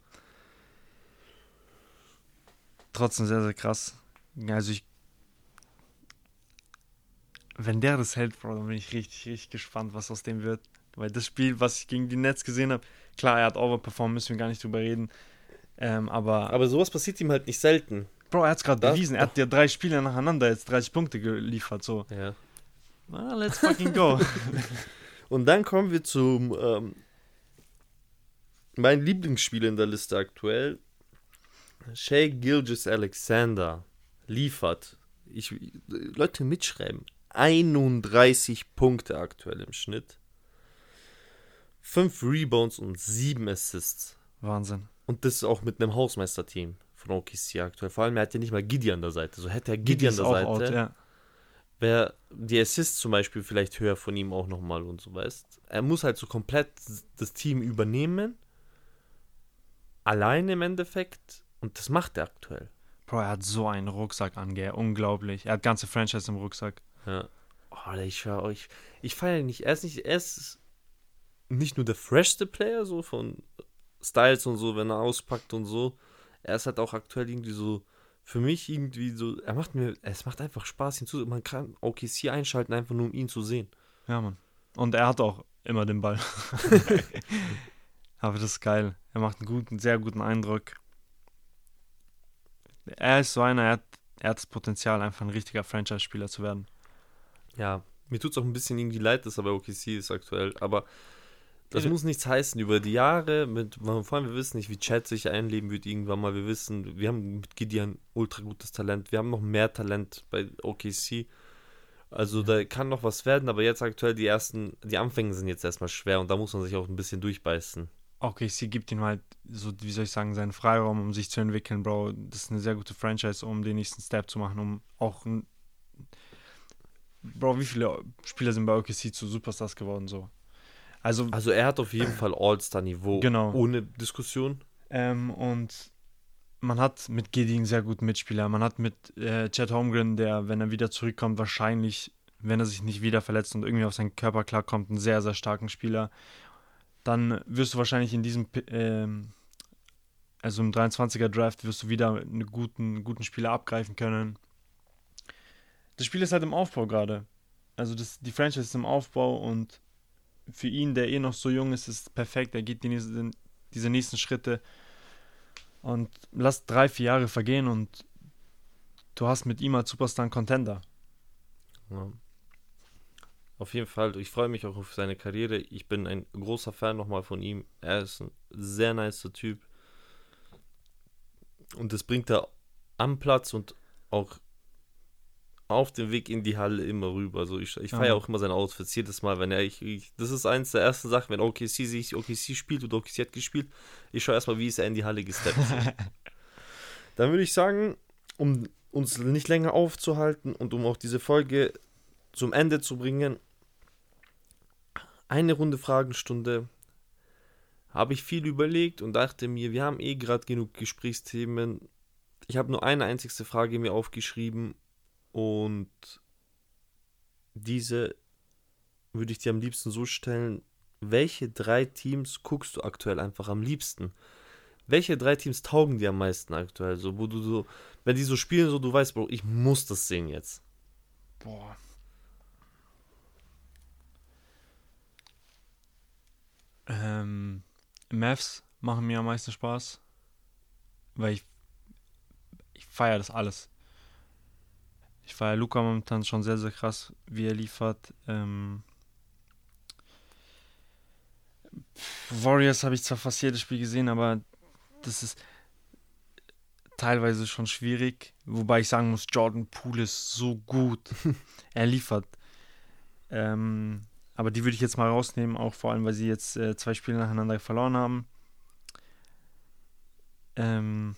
Trotzdem sehr, sehr krass. Ja, Also ich. Wenn der das hält, Bro, dann bin ich richtig, richtig gespannt, was aus dem wird. Weil das Spiel, was ich gegen die Nets gesehen habe, klar, er hat overperformed, müssen wir gar nicht drüber reden. Ähm, aber, Aber sowas passiert ihm halt nicht selten. Bro, er hat es gerade bewiesen. Er hat dir drei Spiele nacheinander jetzt 30 Punkte geliefert. So, Ja. ah, let's fucking go. (laughs) Und dann kommen wir zum ähm, mein Lieblingsspiel in der Liste aktuell. Shea Gilgis Alexander liefert. Ich, Leute mitschreiben. 31 Punkte aktuell im Schnitt. 5 Rebounds und 7 Assists. Wahnsinn. Und das auch mit einem Hausmeisterteam von OKC aktuell. Vor allem, er hat ja nicht mal Giddy an der Seite. So hätte er Giddy an der Seite, out, ja. wäre die Assists zum Beispiel vielleicht höher von ihm auch nochmal und so, weißt Er muss halt so komplett das Team übernehmen. Alleine im Endeffekt. Und das macht er aktuell. Bro, er hat so einen Rucksack an, gell. Unglaublich. Er hat ganze Franchise im Rucksack. Ja. Oh, Alter, ich schwör euch. Ich feiere ihn nicht. Er ist nicht. Er ist nicht nur der freshste Player, so von Styles und so, wenn er auspackt und so. Er ist halt auch aktuell irgendwie so. Für mich irgendwie so. Er macht mir. Es macht einfach Spaß, ihn zu. Man kann OKC einschalten, einfach nur um ihn zu sehen. Ja, Mann. Und er hat auch immer den Ball. (laughs) (laughs) Aber das ist geil. Er macht einen guten, sehr guten Eindruck. Er ist so einer, er hat, er hat das Potenzial, einfach ein richtiger Franchise-Spieler zu werden. Ja, mir tut es auch ein bisschen irgendwie leid, dass er bei OKC ist aktuell, aber das Ja. muss nichts heißen. Über die Jahre, mit, vor allem wir wissen nicht, wie Chad sich einleben wird irgendwann mal. Wir wissen, wir haben mit Gideon ultra gutes Talent. Wir haben noch mehr Talent bei OKC. Also da kann noch was werden, aber jetzt aktuell die ersten, die Anfänge sind jetzt erstmal schwer und da muss man sich auch ein bisschen durchbeißen. Okay, sie gibt ihm halt so, wie soll ich sagen, seinen Freiraum, um sich zu entwickeln, Bro. Das ist eine sehr gute Franchise, um den nächsten Step zu machen, um auch ein Bro, wie viele Spieler sind bei OKC zu Superstars geworden so? Also, also er hat auf jeden Fall All-Star-Niveau, genau. ohne Diskussion. Ähm, und man hat mit Gideon sehr guten Mitspieler. Man hat mit äh, Chad Holmgren, der, wenn er wieder zurückkommt, wahrscheinlich, wenn er sich nicht wieder verletzt und irgendwie auf seinen Körper klarkommt, einen sehr, sehr starken Spieler. Dann wirst du wahrscheinlich in diesem, äh, also im 23er Draft, wirst du wieder einen guten, guten Spieler abgreifen können. Das Spiel ist halt im Aufbau gerade. Also das, die Franchise ist im Aufbau und für ihn, der eh noch so jung ist, ist es perfekt. Er geht die nächsten, diese nächsten Schritte und lass drei, vier Jahre vergehen und du hast mit ihm als Superstar einen Contender. Ja. Auf jeden Fall, ich freue mich auch auf seine Karriere. Ich bin ein großer Fan nochmal von ihm. Er ist ein sehr nicer Typ. Und das bringt er am Platz und auch auf dem Weg in die Halle immer rüber. Also ich, ich feiere auch immer seine Outfits jedes Mal, wenn er, ich, ich, das ist eins der ersten Sachen, wenn OKC sich OKC spielt oder OKC hat gespielt, ich schaue erstmal, wie ist er in die Halle gesteppt. (laughs) Dann würde ich sagen, um uns nicht länger aufzuhalten und um auch diese Folge zum Ende zu bringen, eine Runde Fragenstunde habe ich viel überlegt und dachte mir, wir haben eh gerade genug Gesprächsthemen. Ich habe nur eine einzigste Frage mir aufgeschrieben und diese würde ich dir am liebsten so stellen, welche drei Teams guckst du aktuell einfach am liebsten? Welche drei Teams taugen dir am meisten aktuell? So, wo du so, wenn die so spielen, so du weißt, Bro, ich muss das sehen jetzt. Boah. Ähm, Mavs machen mir am meisten Spaß, weil ich ich feiere das alles. Ich feiere Luca momentan schon sehr, sehr krass, wie er liefert. Ähm Warriors habe ich zwar fast jedes Spiel gesehen, aber das ist teilweise schon schwierig. Wobei ich sagen muss, Jordan Poole ist so gut. (laughs) er liefert. Ähm, aber die würde ich jetzt mal rausnehmen, auch vor allem, weil sie jetzt äh, zwei Spiele nacheinander verloren haben. Ähm,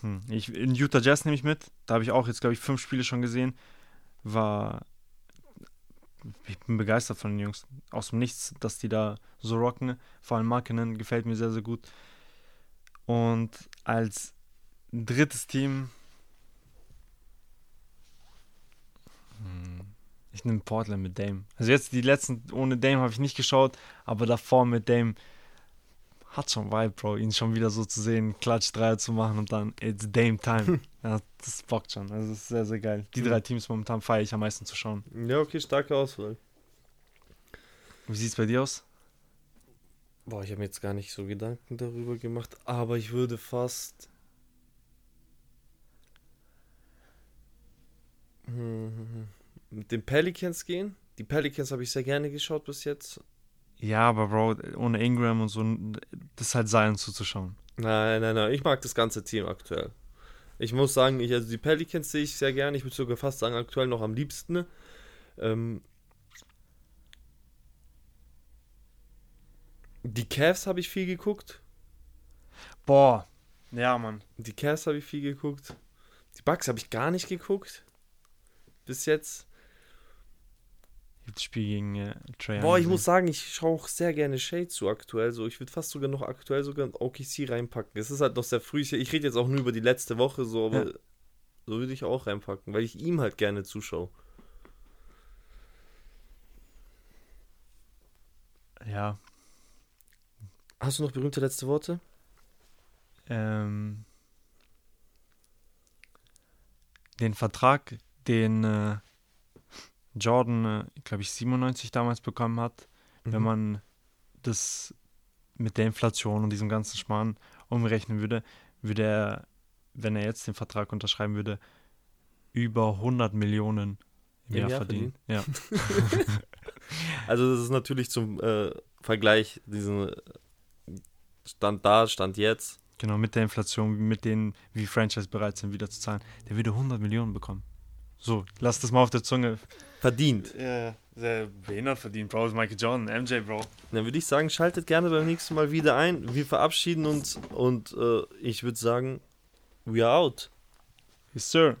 hm. Ich, in Utah Jazz nehme ich mit. Da habe ich auch jetzt, glaube ich, fünf Spiele schon gesehen. War. Ich bin begeistert von den Jungs. Aus dem Nichts, dass die da so rocken. Vor allem Markinen gefällt mir sehr, sehr gut. Und als drittes Team. Ich nehme Portland mit Dame. Also jetzt die letzten ohne Dame habe ich nicht geschaut, aber davor mit Dame hat schon Vibe, Bro, ihn schon wieder so zu sehen, Klatsch Dreier zu machen und dann it's Dame Time. (laughs) ja, das bockt schon. Also das ist sehr, sehr geil. Die drei Teams momentan feiere ich am meisten zu schauen. Ja, okay, starke Auswahl. Wie sieht es bei dir aus? Boah, ich habe mir jetzt gar nicht so Gedanken darüber gemacht, aber ich würde fast. Mit den Pelicans gehen. Die Pelicans habe ich sehr gerne geschaut bis jetzt. Ja, aber Bro, ohne Ingram und so, das ist halt Zion zuzuschauen. Nein, nein, nein. Ich mag das ganze Team aktuell. Ich muss sagen, ich, also die Pelicans sehe ich sehr gerne. Ich würde sogar fast sagen, aktuell noch am liebsten. Ähm, die Cavs habe ich viel geguckt. Boah, ja, Mann. Die Cavs habe ich viel geguckt. Die Bucks habe ich gar nicht geguckt. Bis jetzt das Spiel gegen äh, Trae Boah, ich muss sagen, ich schaue auch sehr gerne Shade zu aktuell. So, ich würde fast sogar noch aktuell sogar OKC reinpacken. Es ist halt noch sehr früh. Ich, ich rede jetzt auch nur über die letzte Woche, so, aber ja. so würde ich auch reinpacken, weil ich ihm halt gerne zuschaue. Ja. Hast du noch berühmte letzte Worte? Ähm, den Vertrag, den äh, Jordan, äh, glaube ich, 97 damals bekommen hat, mhm. wenn man das mit der Inflation und diesem ganzen Schmarrn umrechnen würde, würde er, wenn er jetzt den Vertrag unterschreiben würde, über 100 Millionen im Jahr, Jahr verdienen. verdienen. Ja. (laughs) also das ist natürlich zum äh, Vergleich diesen Stand da, Stand jetzt. Genau, mit der Inflation, mit denen, wie Franchise bereit sind, wieder zu zahlen. Der würde 100 Millionen bekommen. So, lass das mal auf der Zunge. Verdient. Ja, sehr behindert verdient, Bro. Das ist Michael Jordan, MJ, Bro. Dann würde ich sagen, schaltet gerne beim nächsten Mal wieder ein. Wir verabschieden uns und äh, ich würde sagen, we are out. Yes, sir.